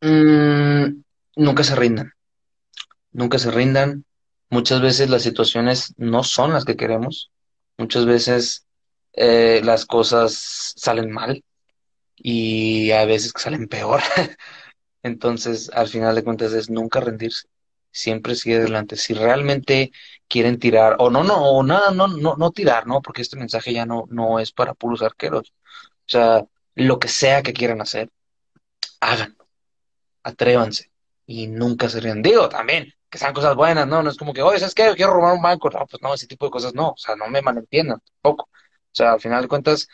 mm, nunca se rindan. Nunca se rindan. Muchas veces las situaciones no son las que queremos. Muchas veces eh, las cosas salen mal y a veces salen peor. [laughs] Entonces, al final de cuentas es nunca rendirse, siempre sigue adelante. Si realmente quieren tirar, o no, no, o nada, no, no, no tirar, ¿no? Porque este mensaje ya no, no es para puros arqueros. O sea, lo que sea que quieran hacer, hagan, atrévanse y nunca se. Digo, también, que sean cosas buenas, ¿no? No es como que, oye, ¿sabes qué? quiero robar un banco. No, pues no, ese tipo de cosas no. O sea, no me malentiendan tampoco. O sea, al final de cuentas,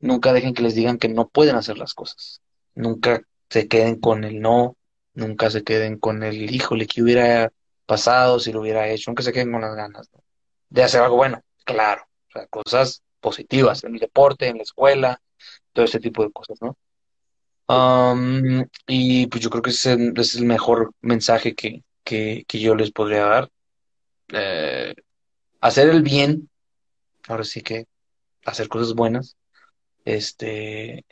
nunca dejen que les digan que no pueden hacer las cosas. Nunca se queden con el no, nunca se queden con el híjole que hubiera pasado si lo hubiera hecho, nunca se queden con las ganas de hacer algo bueno, claro, o sea, cosas positivas en el deporte, en la escuela, todo ese tipo de cosas, ¿no? Um, y pues yo creo que ese es el mejor mensaje que, que, que yo les podría dar. Eh, hacer el bien, ahora sí que hacer cosas buenas, este,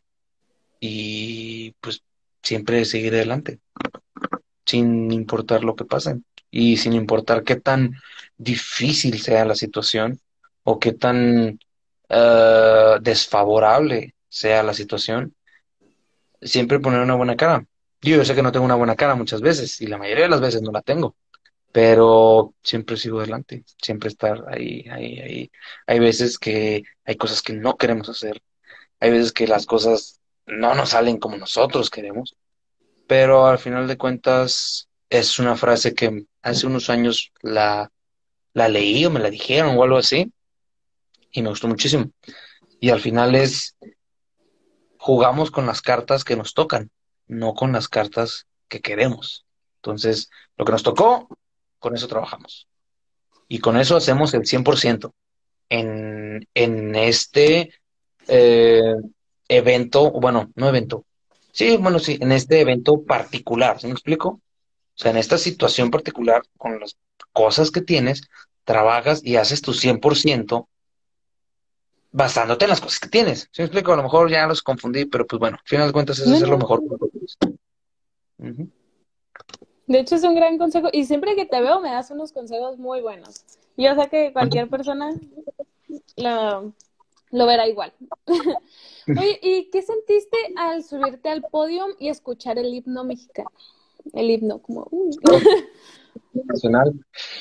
y pues siempre seguir adelante, sin importar lo que pase y sin importar qué tan difícil sea la situación o qué tan eh, desfavorable sea la situación, siempre poner una buena cara. Yo, sé que no tengo una buena cara muchas veces y la mayoría de las veces no la tengo, pero siempre sigo adelante, siempre estar ahí, ahí, ahí. Hay veces que hay cosas que no queremos hacer, hay veces que las cosas no nos salen como nosotros queremos, pero al final de cuentas es una frase que hace unos años la, la leí o me la dijeron o algo así y me gustó muchísimo. Y al final es, jugamos con las cartas que nos tocan, no con las cartas que queremos. Entonces, lo que nos tocó, con eso trabajamos. Y con eso hacemos el 100% en, en este eh, evento, bueno, no evento, sí, bueno, sí, en este evento particular, ¿sí me explico? O sea, en esta situación particular, con las cosas que tienes, trabajas y haces tu 100% basándote en las cosas que tienes. ¿Sí me explico? A lo mejor ya los confundí, pero pues bueno, al final de cuentas es hacer lo mejor. De hecho, es un gran consejo y siempre que te veo me das unos consejos muy buenos. Yo sé que cualquier persona lo, lo verá igual. [laughs] Oye, ¿y qué sentiste al subirte al podio y escuchar el himno mexicano? El himno, como... Uh. [laughs] Nacional.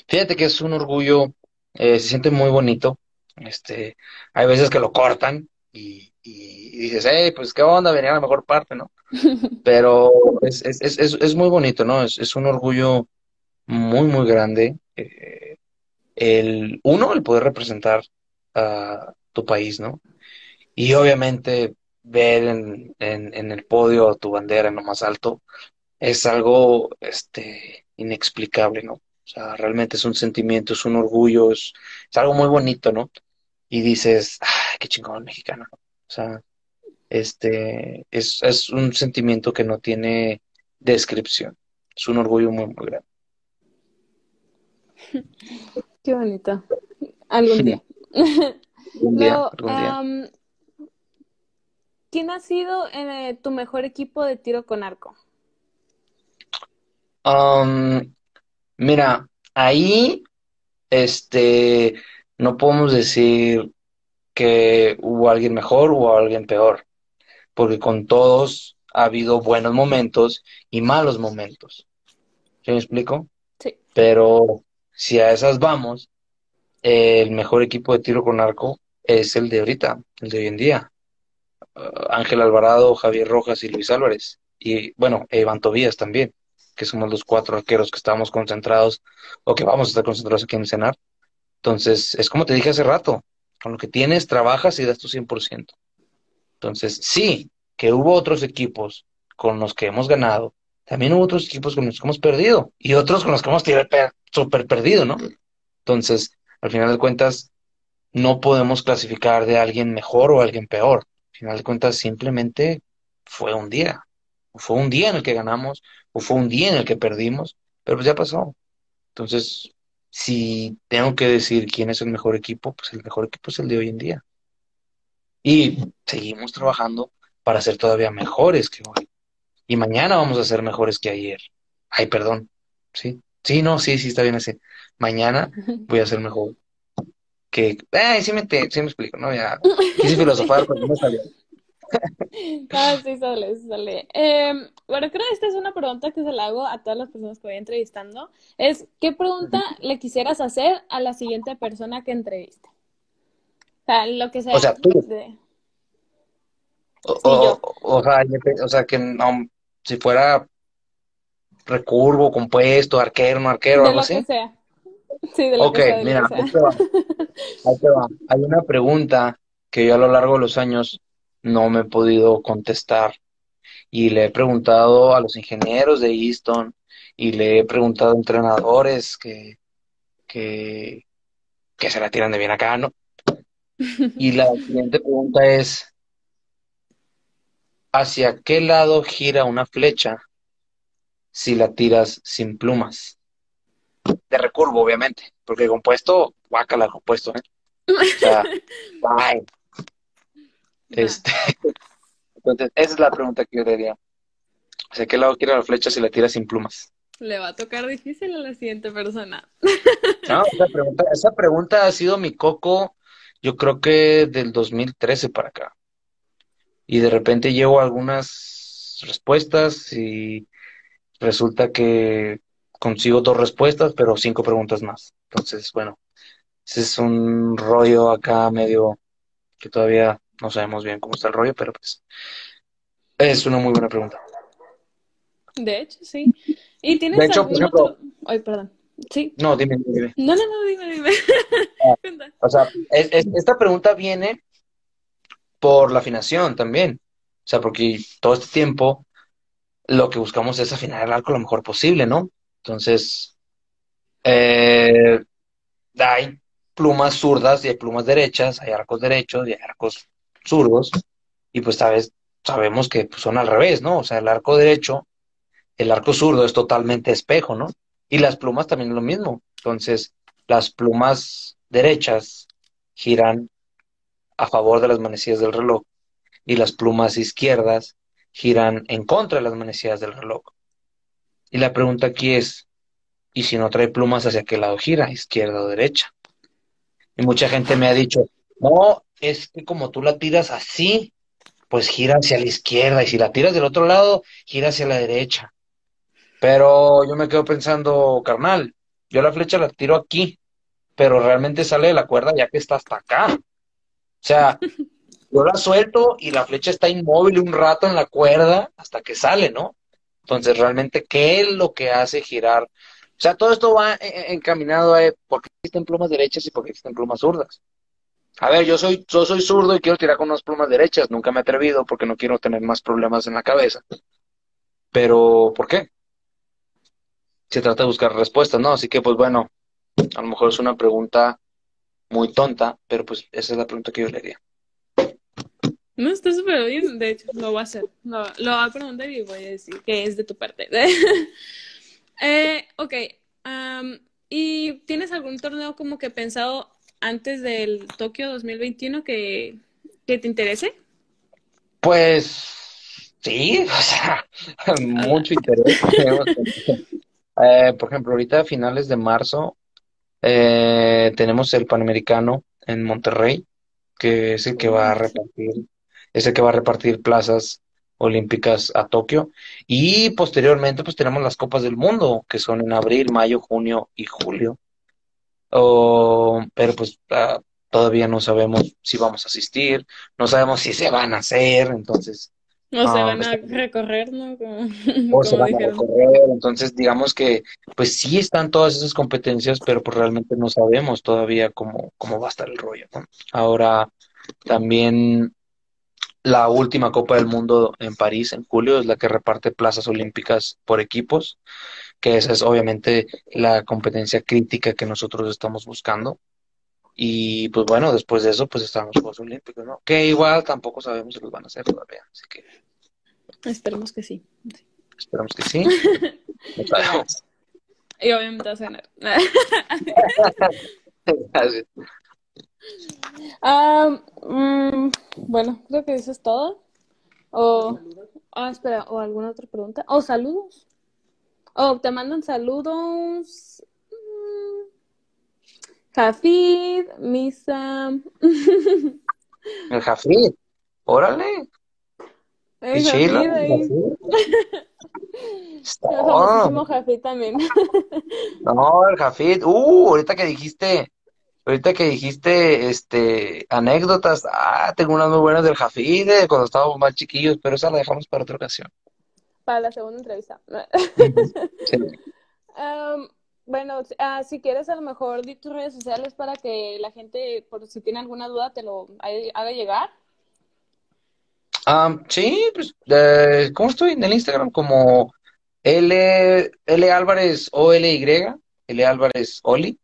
Fíjate que es un orgullo, eh, se siente muy bonito. Este, hay veces que lo cortan y, dices, hey, pues qué onda, venía a la mejor parte, ¿no? [laughs] Pero es, es, es, es muy bonito, ¿no? Es, un orgullo muy, muy grande. Eh, el, uno, el poder representar a tu país, ¿no? Y obviamente ver en, en, el podio tu bandera en lo más alto es algo este, inexplicable, ¿no? O sea, realmente es un sentimiento, es un orgullo, es, es algo muy bonito, ¿no? Y dices, ¡ay, qué chingón mexicano! O sea, este, es, es un sentimiento que no tiene descripción. Es un orgullo muy, muy grande. [laughs] Qué bonito. Algún día. [laughs] algún día, algún día. ¿Quién ha sido eh, tu mejor equipo de tiro con arco? Um, mira, ahí, este, no podemos decir que hubo alguien mejor o alguien peor, porque con todos ha habido buenos momentos y malos momentos. ¿Sí me explico? Sí. Pero si a esas vamos, el mejor equipo de tiro con arco es el de ahorita, el de hoy en día. Ángel Alvarado, Javier Rojas y Luis Álvarez. Y bueno, Iván Tobías también, que somos los cuatro arqueros que estamos concentrados o que vamos a estar concentrados aquí en el cenar. Entonces, es como te dije hace rato, con lo que tienes, trabajas y das tu 100%. Entonces, sí, que hubo otros equipos con los que hemos ganado, también hubo otros equipos con los que hemos perdido y otros con los que hemos súper perdido, ¿no? Entonces, al final de cuentas, no podemos clasificar de alguien mejor o alguien peor final de cuentas simplemente fue un día. O fue un día en el que ganamos, o fue un día en el que perdimos, pero pues ya pasó. Entonces, si tengo que decir quién es el mejor equipo, pues el mejor equipo es el de hoy en día. Y seguimos trabajando para ser todavía mejores que hoy. Y mañana vamos a ser mejores que ayer. Ay, perdón. Sí, sí, no, sí, sí, está bien así. Mañana [laughs] voy a ser mejor que, eh, sí me, sí me explico, ¿no? Ya quise filosofar, pero no salió. [laughs] Ah, sí sale, sí sale. Em, bueno, creo que esta es una pregunta que se la hago a todas las personas que voy entrevistando. Es, ¿qué pregunta le quisieras hacer a la siguiente persona que entreviste? O sea, lo que sea. O sea, tú. O, o, sea, o sea, que no, si fuera recurvo, compuesto, arquero, no arquero, algo así. sea. Sí, de lo ok, mira, Hay una pregunta que yo a lo largo de los años no me he podido contestar y le he preguntado a los ingenieros de Easton y le he preguntado a entrenadores que, que, que se la tiran de bien acá, ¿no? Y la [laughs] siguiente pregunta es, ¿hacia qué lado gira una flecha si la tiras sin plumas? De recurvo, obviamente, porque el compuesto, guácala el compuesto, ¿eh? O sea, [laughs] bye. Este, [laughs] entonces, esa es la pregunta que yo le diría. ¿Hacia qué lado gira la flecha si la tiras sin plumas? Le va a tocar difícil a la siguiente persona. No, esa pregunta, esa pregunta ha sido mi coco, yo creo que del 2013 para acá. Y de repente llevo algunas respuestas y resulta que consigo dos respuestas, pero cinco preguntas más. Entonces, bueno, ese es un rollo acá medio que todavía no sabemos bien cómo está el rollo, pero pues es una muy buena pregunta. De hecho, sí. ¿Y tienes De hecho, algún por ejemplo- otro? Ay, perdón. Sí. No, dime, dime. No, no, no, dime, dime. [laughs] Ah. O sea, es- es- esta pregunta viene por la afinación también. O sea, porque todo este tiempo lo que buscamos es afinar el arco lo mejor posible, ¿no? Entonces, eh, hay plumas zurdas y hay plumas derechas, hay arcos derechos y hay arcos zurdos, y pues sabes, sabemos que pues, son al revés, ¿no? O sea, el arco derecho, el arco zurdo es totalmente espejo, ¿no? Y las plumas también es lo mismo. Entonces, las plumas derechas giran a favor de las manecillas del reloj y las plumas izquierdas giran en contra de las manecillas del reloj. Y la pregunta aquí es, ¿y si no trae plumas hacia qué lado gira? ¿Izquierda o derecha? Y mucha gente me ha dicho, no, es que como tú la tiras así, pues gira hacia la izquierda y si la tiras del otro lado, gira hacia la derecha. Pero yo me quedo pensando, carnal, yo la flecha la tiro aquí, pero realmente sale de la cuerda ya que está hasta acá. O sea, [laughs] yo la suelto y la flecha está inmóvil un rato en la cuerda hasta que sale, ¿no? Entonces, realmente, ¿qué es lo que hace girar? O sea, todo esto va eh, eh, encaminado a por qué existen plumas derechas y por qué existen plumas zurdas. A ver, yo soy, yo soy zurdo y quiero tirar con unas plumas derechas. Nunca me he atrevido porque no quiero tener más problemas en la cabeza. Pero, ¿por qué? Se trata de buscar respuestas, ¿no? Así que, pues bueno, a lo mejor es una pregunta muy tonta, pero pues esa es la pregunta que yo le haría. No, está súper bien. De hecho, lo voy a hacer. Lo, lo voy a preguntar y voy a decir que es de tu parte. [laughs] eh, ok. ¿y tienes algún torneo como que pensado antes del Tokio 2021 que, que te interese? Pues sí, [laughs] o sea, mucho interés. [laughs] [laughs] Eh, por ejemplo, ahorita a finales de marzo eh, tenemos el Panamericano en Monterrey, que es el que va a repartir, es el que va a repartir plazas olímpicas a Tokio. Y posteriormente, pues tenemos las Copas del Mundo, que son en abril, mayo, junio y julio. Oh, pero pues ah, todavía no sabemos si vamos a asistir, no sabemos si se van a hacer, entonces. O se Ah, van a recorrer, ¿no? Como, o [laughs] se van a recorrer. Entonces, digamos que, pues sí están todas esas competencias, pero pues realmente no sabemos todavía cómo, cómo va a estar el rollo, ¿no? Ahora, también la última Copa del Mundo en París en julio es la que reparte plazas olímpicas por equipos, que esa es obviamente la competencia crítica que nosotros estamos buscando. Y pues bueno, después de eso, pues están los Juegos Olímpicos, ¿no? Que igual tampoco sabemos si los van a hacer todavía, así que Esperemos que sí. esperamos que sí. [laughs] Y obviamente vas a ganar. Así. [laughs] Ah, mm, bueno, creo que eso es todo. O, ah, espera, o alguna otra pregunta. O saludos. O te mandan saludos. Mm, Jafid, Misa. [laughs] El Jafid, órale. El Jafid ahí. el Jafid. [laughs] También. [laughs] No, el Jafid. Uh, ahorita que dijiste, ahorita que dijiste, este, anécdotas. Ah, tengo unas muy buenas del Jafid, de cuando estábamos más chiquillos, pero esa la dejamos para otra ocasión. Para la segunda entrevista. [laughs] Sí. Bueno, ah, si quieres a lo mejor di tus redes sociales para que la gente, por si tiene alguna duda, te lo haga llegar. Ah, sí, pues, ¿cómo estoy? En el Instagram como L, L Álvarez OLY, L Álvarez Oli.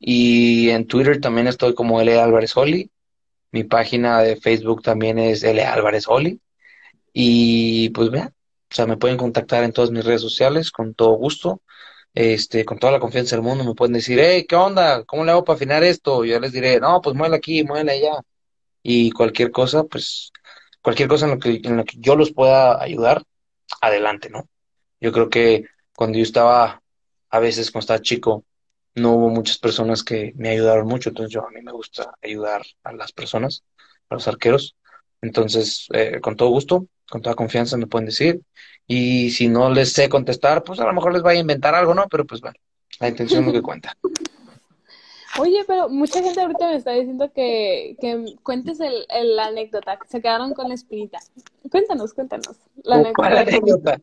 Y en Twitter también estoy como L Álvarez Oli. Mi página de Facebook también es L Álvarez Oli. Y pues vean, o sea, me pueden contactar en todas mis redes sociales con todo gusto, este, con toda la confianza del mundo. Me pueden decir, hey, ¿qué onda? ¿Cómo le hago para afinar esto? Yo les diré, no, pues muévela aquí, muévela allá. Y cualquier cosa, pues, cualquier cosa en lo que, en lo que yo los pueda ayudar, adelante, ¿no? Yo creo que cuando yo estaba, a veces cuando estaba chico, no hubo muchas personas que me ayudaron mucho, entonces yo a mí me gusta ayudar a las personas, a los arqueros. Entonces, eh, con todo gusto, con toda confianza me pueden decir. Y si no les sé contestar, pues a lo mejor les vaya a inventar algo, ¿no? Pero pues bueno, la intención es lo que [laughs] cuenta. Oye, pero mucha gente ahorita me está diciendo que, que cuentes el, el anécdota, se quedaron con la espinita. Cuéntanos, cuéntanos. La anécdota.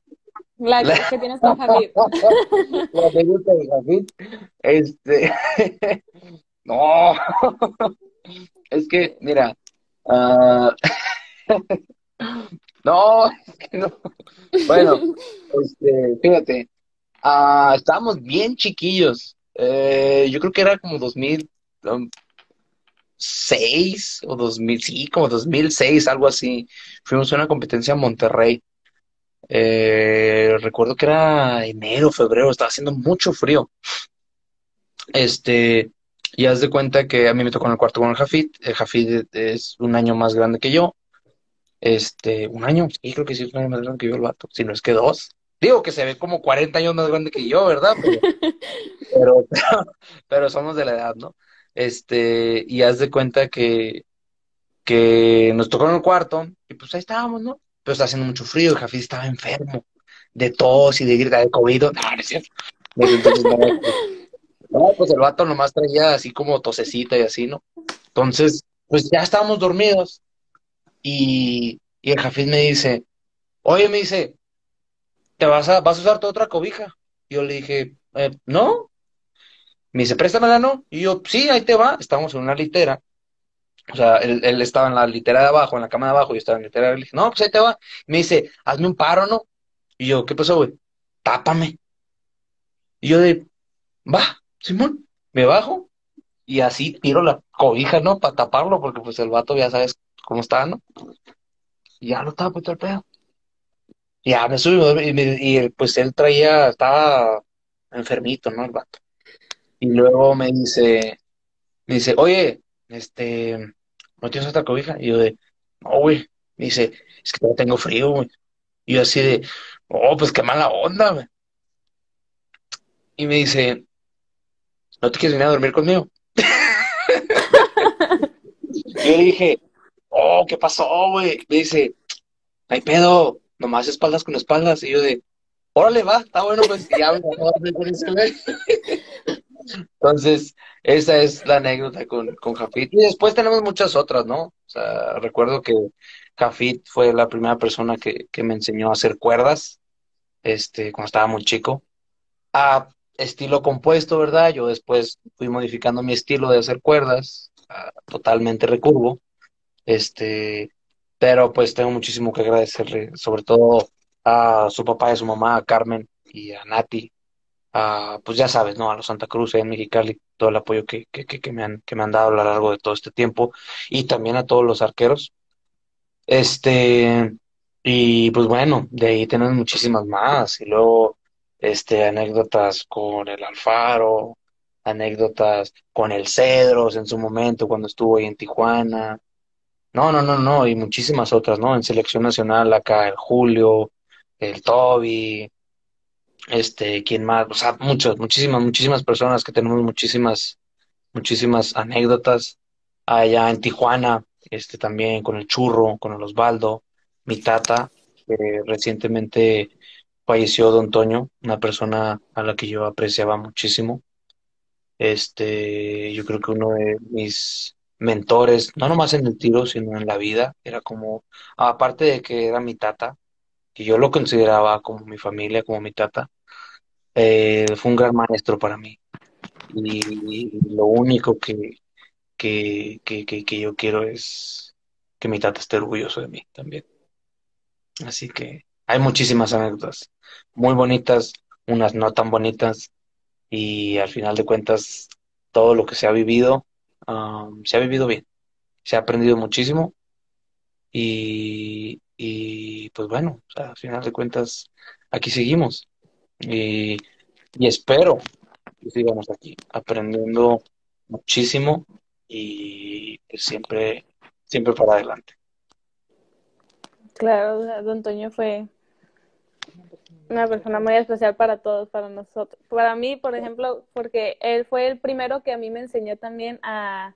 La, que tienes con Javid. [laughs] La anécdota de Javid. Este. [laughs] no. es que, mira. Uh... no, [laughs] es que no. Bueno, este, fíjate. Uh, estábamos bien chiquillos. Eh, yo creo que era como 2006 o 2000, sí, como 2006, algo así. Fuimos a una competencia en Monterrey. Eh, recuerdo que era enero, febrero, estaba haciendo mucho frío. Este, y haz de cuenta que a mí me tocó en el cuarto con el Jafid. El Jafid es un año más grande que yo. Este, un año, sí, creo que sí es un año más grande que yo el vato, si no es que dos. Digo que se ve como 40 años más grande que yo, ¿verdad? Pero, [laughs] [laughs] pero, somos de la edad, ¿no? Este, y haz de cuenta que, que nos tocó en el cuarto y pues ahí estábamos, ¿no? Pero está haciendo mucho frío, el Jafid estaba enfermo de tos y de grita de COVID. No, no es cierto. no, pues el vato nomás traía así como tosecita y así, ¿no? Entonces, pues ya estábamos dormidos y, y el Jafid me dice, oye, me dice, ¿te vas a, vas a usar tu otra cobija? yo le dije, eh, no. Me dice, préstamela, ¿no? Y yo, sí, ahí te va. Estábamos en una litera. O sea, él, él, estaba en la litera de abajo, en la cama de abajo, y yo estaba en la litera. Le dije, no, pues ahí te va. me dice, hazme un paro, ¿no? Y yo, ¿qué pasó, güey? Tápame. Y yo de, va, Simón, me bajo y así tiro la cobija, ¿no? Para taparlo, porque pues el vato ya sabes cómo está, ¿no? Y ya lo y todo el pedo. Ya me subí y, pues él traía, estaba enfermito, ¿no? El vato. Y luego me dice, me dice, oye, este, ¿no tienes otra cobija? Y yo de, no, güey. Me dice, es que tengo frío, güey. Y yo así de, oh, pues qué mala onda, güey. Y me dice, ¿no te quieres venir a dormir conmigo? [laughs] yo dije, oh, ¿qué pasó, güey? Me dice, hay pedo, nomás espaldas con espaldas. Y yo de, órale, va, está bueno, pues ya me ese [laughs] Entonces, esa es la anécdota con, con Jafit. Y después tenemos muchas otras, ¿no? O sea, recuerdo que Jafit fue la primera persona que, que me enseñó a hacer cuerdas, este, cuando estaba muy chico. A estilo compuesto, ¿verdad? Yo después fui modificando mi estilo de hacer cuerdas, totalmente recurvo. Este, pero pues tengo muchísimo que agradecerle, sobre todo a su papá y a su mamá, a Carmen y a Nati, a, pues ya sabes, ¿no? A los Santa Cruz, en Mexicali, todo el apoyo que, que, que, me han, que me han dado a lo largo de todo este tiempo, y también a todos los arqueros. Este, y pues bueno, de ahí tenemos muchísimas más, y luego, este, anécdotas con el Alfaro, anécdotas con el Cedros en su momento, cuando estuvo ahí en Tijuana, no, no, no, no, y muchísimas otras, ¿no? En selección nacional acá el Julio, el Toby, este, ¿quién más? O sea, muchas, muchísimas, muchísimas personas que tenemos muchísimas, muchísimas anécdotas. Allá en Tijuana, este también con el Churro, con el Osvaldo, mi tata, que recientemente falleció Don Toño, una persona a la que yo apreciaba muchísimo. Este, yo creo que uno de mis mentores, no nomás en el tiro, sino en la vida. Era como, aparte de que era mi tata, que yo lo consideraba como mi familia, como mi tata, eh, fue un gran maestro para mí. Y, lo único que, que, que, que, yo quiero es que mi tata esté orgulloso de mí también. Así que hay muchísimas anécdotas, muy bonitas, unas no tan bonitas, y al final de cuentas, todo lo que se ha vivido se ha vivido bien, se ha aprendido muchísimo y, y pues bueno, o al final de cuentas, aquí seguimos. Y, y espero que sigamos aquí, aprendiendo muchísimo y pues, siempre, siempre para adelante. Claro, don Toño fue una persona muy especial para todos, para nosotros. Para mí, por ejemplo, porque él fue el primero que a mí me enseñó también a...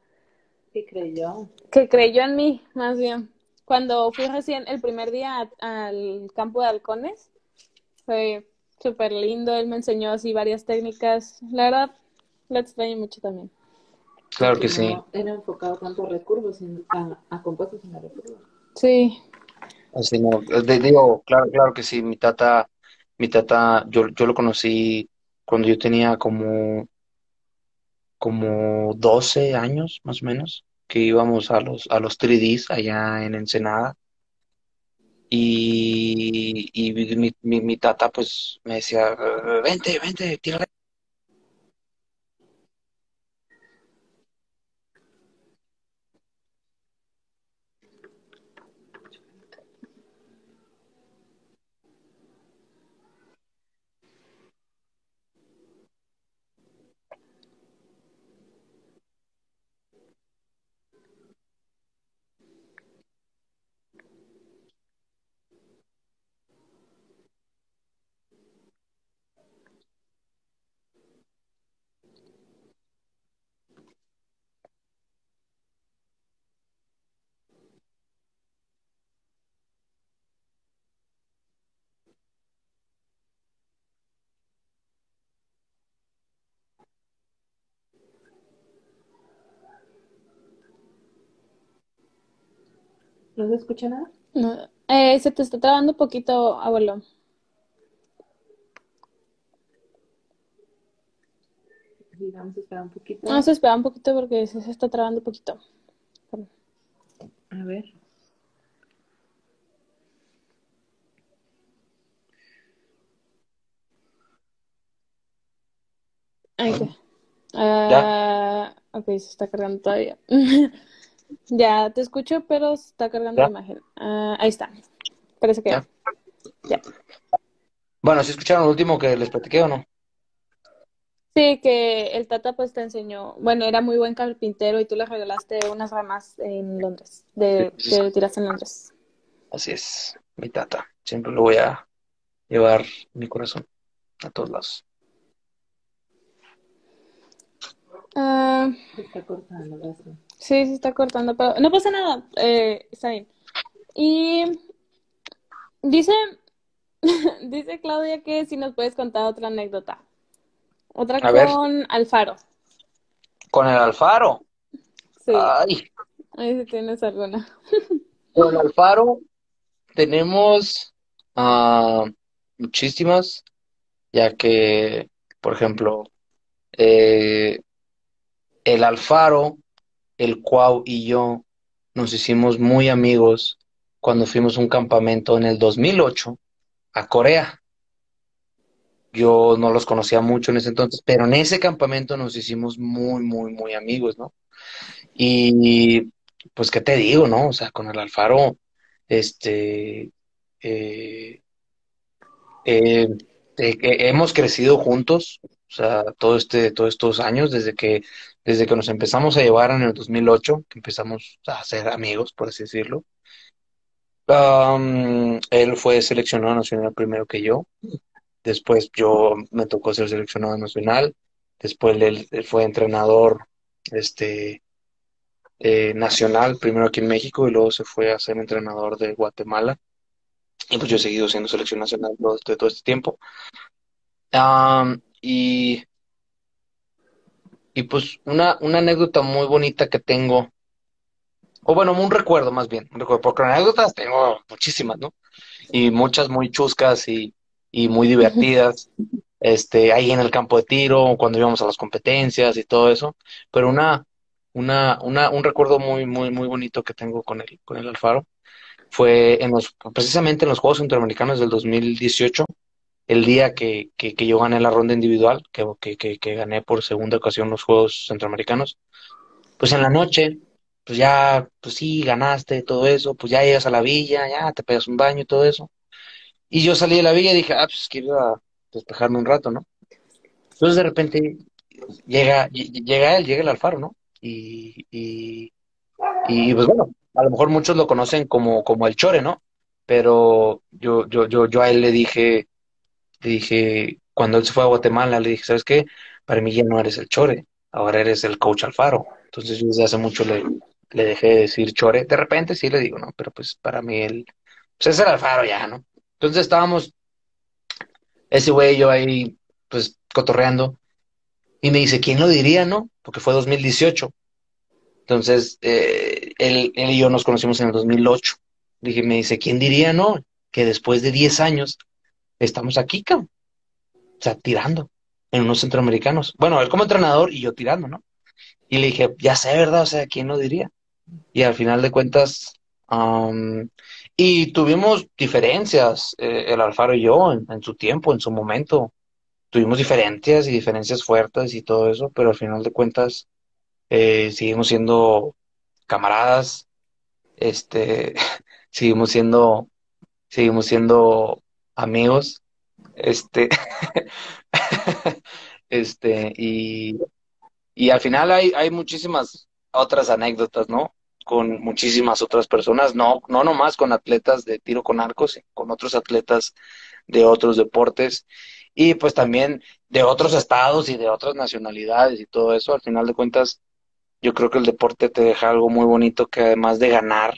Que creyó. Que creyó en mí, más bien. Cuando fui recién el primer día al campo de halcones, fue súper lindo, él me enseñó así varias técnicas. La verdad, lo extraño mucho también. Claro que sí. Era enfocado tanto a recursos, a, a compuestos en la recursos. Sí. Así no, digo, claro, claro que sí, mi tata mi tata, yo, yo lo conocí cuando yo tenía como, como 12 años, más o menos, que íbamos a los, a los 3Ds allá en Ensenada. Y, y mi, mi, tata pues me decía, vente, vente, tírale ¿No se escucha nada? No. Eh, se te está trabando un poquito, abuelo. Sí, vamos a esperar un poquito. Vamos a esperar un poquito porque se, se está trabando un poquito. A ver. Ahí está. Ah, ok, se está cargando todavía. [laughs] Ya, te escucho, pero está cargando ¿Ya? la imagen. Ah, ahí está. Parece que ¿Ya? ya. Bueno, ¿sí escucharon lo último que les platiqué o no? Sí, que el Tata pues te enseñó, bueno, era muy buen carpintero y tú le regalaste unas ramas en Londres, de, Sí, sí, que tiraste en Londres. Así es, mi tata. Siempre lo voy a llevar mi corazón a todos lados. Ah, Se está cortando, gracias. Sí, se está cortando, pero no pasa nada, eh, está bien. Y dice, [laughs] dice Claudia que si nos puedes contar otra anécdota. Otra A ver. con Alfaro. Con el Alfaro. Sí, Ay, ahí si tienes alguna. [laughs] con el Alfaro tenemos ah, muchísimas, ya que, por ejemplo, eh, el Alfaro, el Cuau y yo nos hicimos muy amigos cuando fuimos a un campamento en el 2008 a Corea. Yo no los conocía mucho en ese entonces, pero en ese campamento nos hicimos muy, muy, muy amigos, ¿no? Y pues, ¿qué te digo, no? O sea, con el Alfaro, este, eh, eh, eh, hemos crecido juntos, o sea, todo este, todos estos años, desde que, desde que nos empezamos a llevar en el 2008, que empezamos a ser amigos, por así decirlo. Él fue seleccionado nacional primero que yo. Después yo me tocó ser seleccionado nacional. Después él, fue entrenador este, eh, nacional, primero aquí en México, y luego se fue a ser entrenador de Guatemala. Y pues yo he seguido siendo selección nacional este, todo este tiempo. Y, y pues una, una anécdota muy bonita que tengo, o bueno, un recuerdo más bien, un recuerdo, porque anécdotas tengo muchísimas, ¿no? Y muchas muy chuscas y, y muy divertidas, este, ahí en el campo de tiro, cuando íbamos a las competencias y todo eso, pero una, una, una, un recuerdo muy, muy, muy bonito que tengo con el, con el Alfaro fue en los, precisamente en los Juegos Centroamericanos del 2018, el día que, que, yo gané la ronda individual, que, que, gané por segunda ocasión los Juegos Centroamericanos, pues en la noche pues ya, pues sí, ganaste, todo eso, pues ya llegas a la villa, ya te pegas un baño y todo eso. Y yo salí de la villa y dije, ah, pues quiero despejarme un rato, ¿no? Entonces de repente llega, llega él, llega el Alfaro, ¿no? Y, y, y pues bueno, a lo mejor muchos lo conocen como, como el Chore, ¿no? Pero yo, yo, yo, yo a él le dije, le dije, cuando él se fue a Guatemala, le dije, ¿sabes qué? Para mí ya no eres el Chore, ahora eres el coach Alfaro. Entonces yo desde hace mucho le, dejé de decir Chore. De repente sí le digo, ¿no? Pero pues para mí él, pues es el Alfaro ya, ¿no? Entonces estábamos, ese güey yo ahí, pues cotorreando, y me dice, ¿quién lo diría, no? Porque fue 2018. Entonces, eh, él, él, y yo nos conocimos en el 2008. Dije, me dice, ¿quién diría, no? Que después de 10 años estamos aquí, cabrón. O sea, tirando en unos centroamericanos. Bueno, él como entrenador y yo tirando, ¿no? Y le dije, ya sé, ¿verdad? O sea, ¿quién lo diría? Y al final de cuentas, y tuvimos diferencias, eh, el Alfaro y yo, en, en, su tiempo, en su momento. Tuvimos diferencias y diferencias fuertes y todo eso, pero al final de cuentas, eh, seguimos siendo camaradas, este, [laughs] seguimos siendo, seguimos siendo amigos, este, [laughs] este, y, y al final hay, hay muchísimas otras anécdotas, ¿no? Con muchísimas otras personas, no, no nomás con atletas de tiro con arcos, con otros atletas de otros deportes y pues también de otros estados y de otras nacionalidades y todo eso. Al final de cuentas, yo creo que el deporte te deja algo muy bonito que además de ganar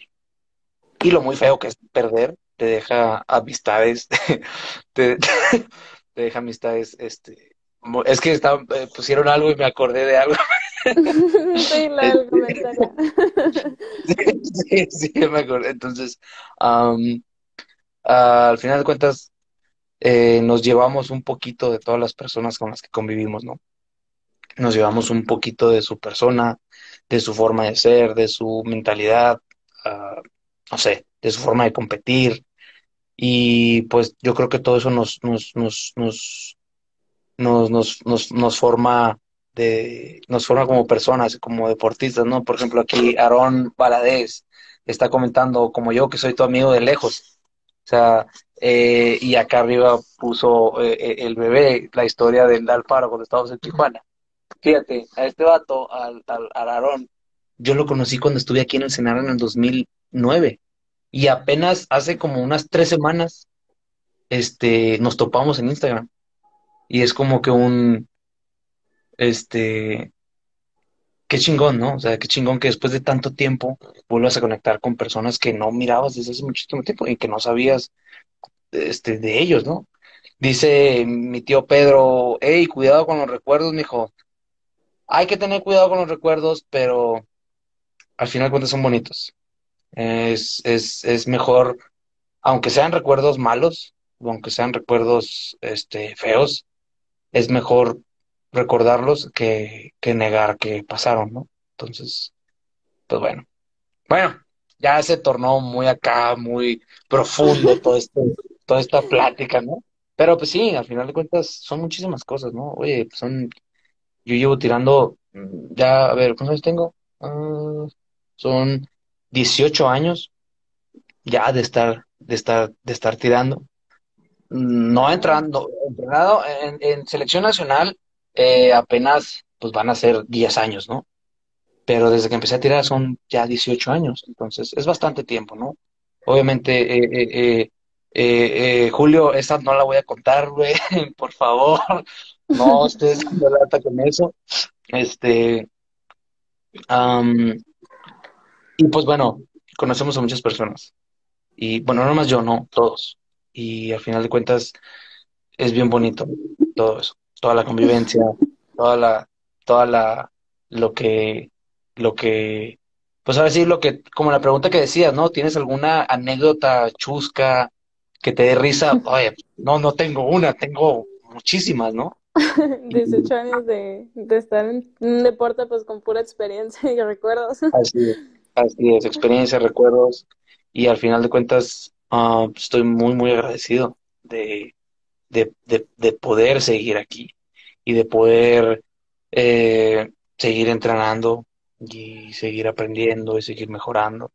y lo muy feo que es perder, te deja amistades, [laughs] te, [laughs] te, deja amistades, este, es que está, eh, pusieron algo y me acordé de algo. [laughs] sí, la sí, sí, me acordé. Entonces, um, uh, al final de cuentas, eh, nos llevamos un poquito de todas las personas con las que convivimos, ¿no? Nos llevamos un poquito de su persona, de su forma de ser, de su mentalidad, uh, no sé, de su forma de competir. Y pues yo creo que todo eso nos, nos, nos, nos, nos, nos, nos, forma de, nos forma como personas, como deportistas, ¿no? Por ejemplo, aquí Aarón Valadez está comentando, como yo, que soy tu amigo de lejos. O sea, eh, y acá arriba puso eh, el bebé, la historia del Alfaro cuando estábamos en Tijuana. Fíjate, a este vato, al, al, al Aarón, yo lo conocí cuando estuve aquí en el Senado en el 2009 y apenas hace como unas tres semanas este, nos topamos en Instagram y es como que un, este, qué chingón, ¿no? O sea, qué chingón que después de tanto tiempo vuelvas a conectar con personas que no mirabas desde hace muchísimo tiempo y que no sabías este, de ellos, ¿no? Dice mi tío Pedro, hey, cuidado con los recuerdos, mijo. Hay que tener cuidado con los recuerdos, pero al final cuentas son bonitos. Es, es, es mejor, aunque sean recuerdos malos, aunque sean recuerdos este, feos, es mejor recordarlos que, que negar que pasaron, ¿no? Entonces, pues bueno. Bueno, ya se tornó muy acá, muy profundo [laughs] todo este, toda esta plática, ¿no? Pero pues sí, al final de cuentas son muchísimas cosas, ¿no? Oye, pues son, yo llevo tirando, ya, a ver, ¿cuántos años tengo? Uh, son 18 años ya de estar, de estar, de estar tirando. No entrando, entrenado en, selección nacional, eh, apenas pues van a ser 10 años, ¿no? Pero desde que empecé a tirar son ya 18 años, entonces es bastante tiempo, ¿no? Obviamente, eh, eh, Julio, esa no la voy a contar, güey, [laughs] por favor, no estés dando lata con eso. Este, y pues bueno, conocemos a muchas personas. Y bueno, no más yo, no, todos. Y al final de cuentas es bien bonito todo eso, toda la convivencia, toda la, toda la, lo que, lo que, pues a decir lo que, como la pregunta que decías, ¿no? ¿Tienes alguna anécdota chusca que te dé risa? Oye, no, no tengo una, tengo muchísimas, ¿no? [laughs] 18 años de, de estar en un deporte pues con pura experiencia y recuerdos. Así es. Así es, experiencias, recuerdos, y al final de cuentas uh, estoy muy, muy agradecido de, de, de, de, poder seguir aquí y de poder eh, seguir entrenando, y seguir aprendiendo y seguir mejorando.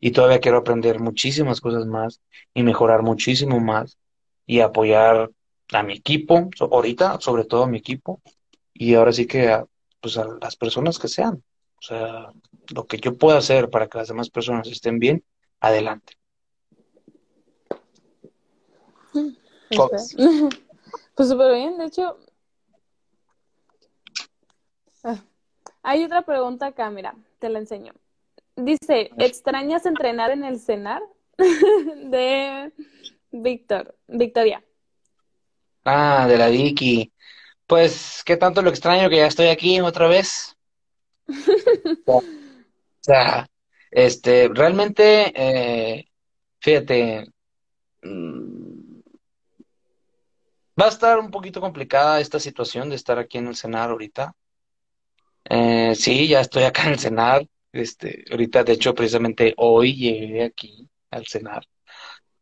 Y todavía quiero aprender muchísimas cosas más y mejorar muchísimo más y apoyar a mi equipo, ahorita sobre todo a mi equipo, y ahora sí que a, pues a las personas que sean. O sea, lo que yo pueda hacer para que las demás personas estén bien, adelante. Pues, [laughs] pues súper bien, de hecho. Ah, hay otra pregunta acá, mira, te la enseño. Dice, ¿extrañas entrenar en el cenar? [laughs] de Víctor, Victoria. Ah, de la Vicky. Pues, ¿qué tanto lo extraño que ya estoy aquí otra vez? [laughs] O sea, este, realmente, eh, fíjate, mm, va a estar un poquito complicada esta situación de estar aquí en el cenar ahorita. Eh, sí, ya estoy acá en el cenar. Este, ahorita, de hecho, precisamente hoy llegué aquí al cenar.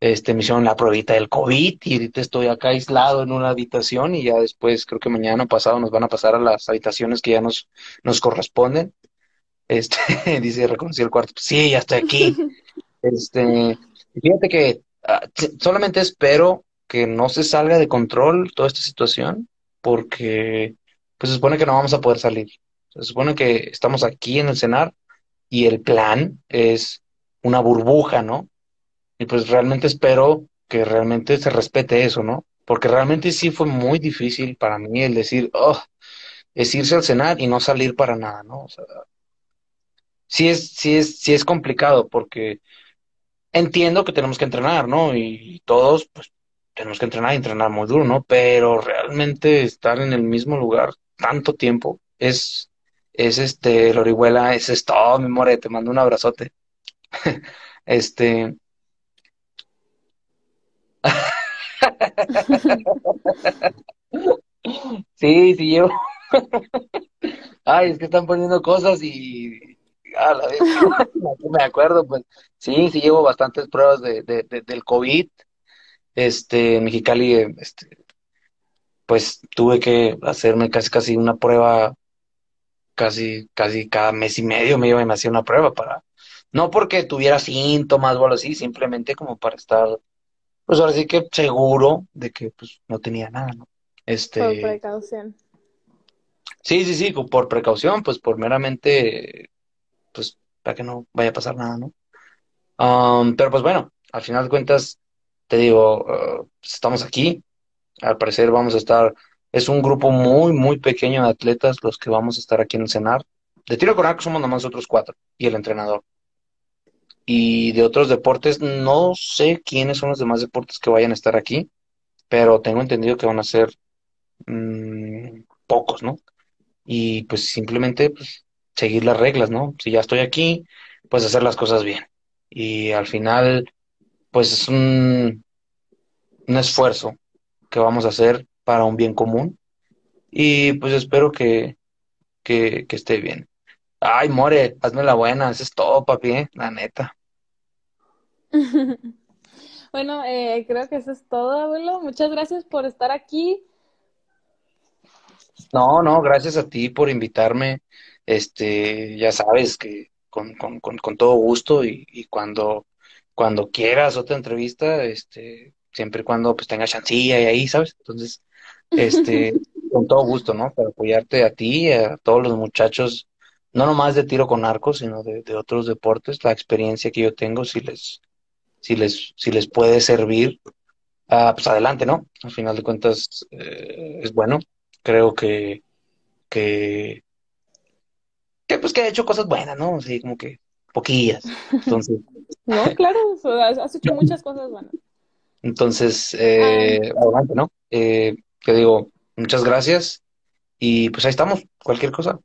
Este, me hicieron la pruebita del COVID y ahorita estoy acá aislado en una habitación y ya después, creo que mañana pasado, nos van a pasar a las habitaciones que ya nos, nos corresponden. Este, [laughs] dice, reconocí el cuarto. Sí, ya estoy aquí. [laughs] Este, fíjate que ah, solamente espero que no se salga de control toda esta situación, porque pues se supone que no vamos a poder salir. Se supone que estamos aquí en el cenar y el plan es una burbuja, ¿no? Y pues realmente espero que realmente se respete eso, ¿no? Porque realmente sí fue muy difícil para mí el decir, oh, es irse al cenar y no salir para nada, ¿no? O sea, sí es, sí es, sí es complicado porque entiendo que tenemos que entrenar, ¿no? Y todos, pues, tenemos que entrenar y entrenar muy duro, ¿no? Pero realmente estar en el mismo lugar tanto tiempo es, es este, la orihuela, es esto, mi more, te mando un abrazote. [laughs] Este. [laughs] Sí, sí llevo. [laughs] Ay, es que están poniendo cosas y a la vez [laughs] me acuerdo, pues sí, sí llevo bastantes pruebas de, de, de- del COVID. Este, en Mexicali, eh, este, pues tuve que hacerme casi casi una prueba, casi, casi cada mes y medio me iba y me hacía una prueba para, no porque tuviera síntomas o algo así, simplemente como para estar, pues ahora sí que seguro de que pues no tenía nada, ¿no? Por Este, precaución. sí, sí, sí, por precaución, pues por meramente, pues para que no vaya a pasar nada, ¿no? Um, pero pues bueno, al final de cuentas, te digo, uh, estamos aquí. Al parecer vamos a estar, es un grupo muy, muy pequeño de atletas los que vamos a estar aquí en el CENAR. De tiro con arco somos nomás nosotros cuatro y el entrenador. Y de otros deportes, no sé quiénes son los demás deportes que vayan a estar aquí, pero tengo entendido que van a ser mm, pocos, ¿no? Y pues simplemente pues, seguir las reglas, ¿no? Si ya estoy aquí, pues hacer las cosas bien. Y al final, pues es un, un esfuerzo que vamos a hacer para un bien común y pues espero que, que, que esté bien. Ay, More, hazme la buena, eso es todo, papi, ¿eh? La neta. [laughs] Bueno, eh, creo que eso es todo, abuelo. Muchas gracias por estar aquí. No, no, gracias a ti por invitarme. Este, ya sabes que con, con, con, con todo gusto y, y cuando, cuando quieras otra entrevista, este, siempre y cuando pues tenga chancilla y ahí, ¿sabes? Entonces, este, [laughs] con todo gusto, ¿no? Para apoyarte a ti y a todos los muchachos, no nomás de tiro con arco, sino de, de otros deportes, la experiencia que yo tengo, si les, si les, si les puede servir, ah, pues adelante, ¿no? Al final de cuentas, eh, es bueno. Creo que, que, que, pues que ha hecho cosas buenas, ¿no? Así como que poquillas. Entonces, [laughs] No, claro, has, hecho muchas cosas buenas. entonces, eh, adelante, ¿no? Eh, te digo, muchas gracias y pues ahí estamos, cualquier cosa.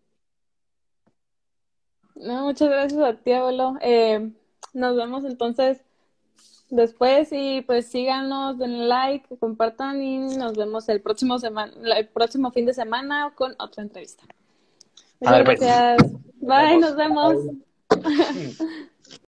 no, muchas gracias a ti, abuelo. Eh, nos vemos entonces después y pues síganos, denle like, compartan y nos vemos el próximo semana, el próximo fin de semana con otra entrevista. Muchas ver, pues, gracias. Bye, nos vemos. Bye. [laughs]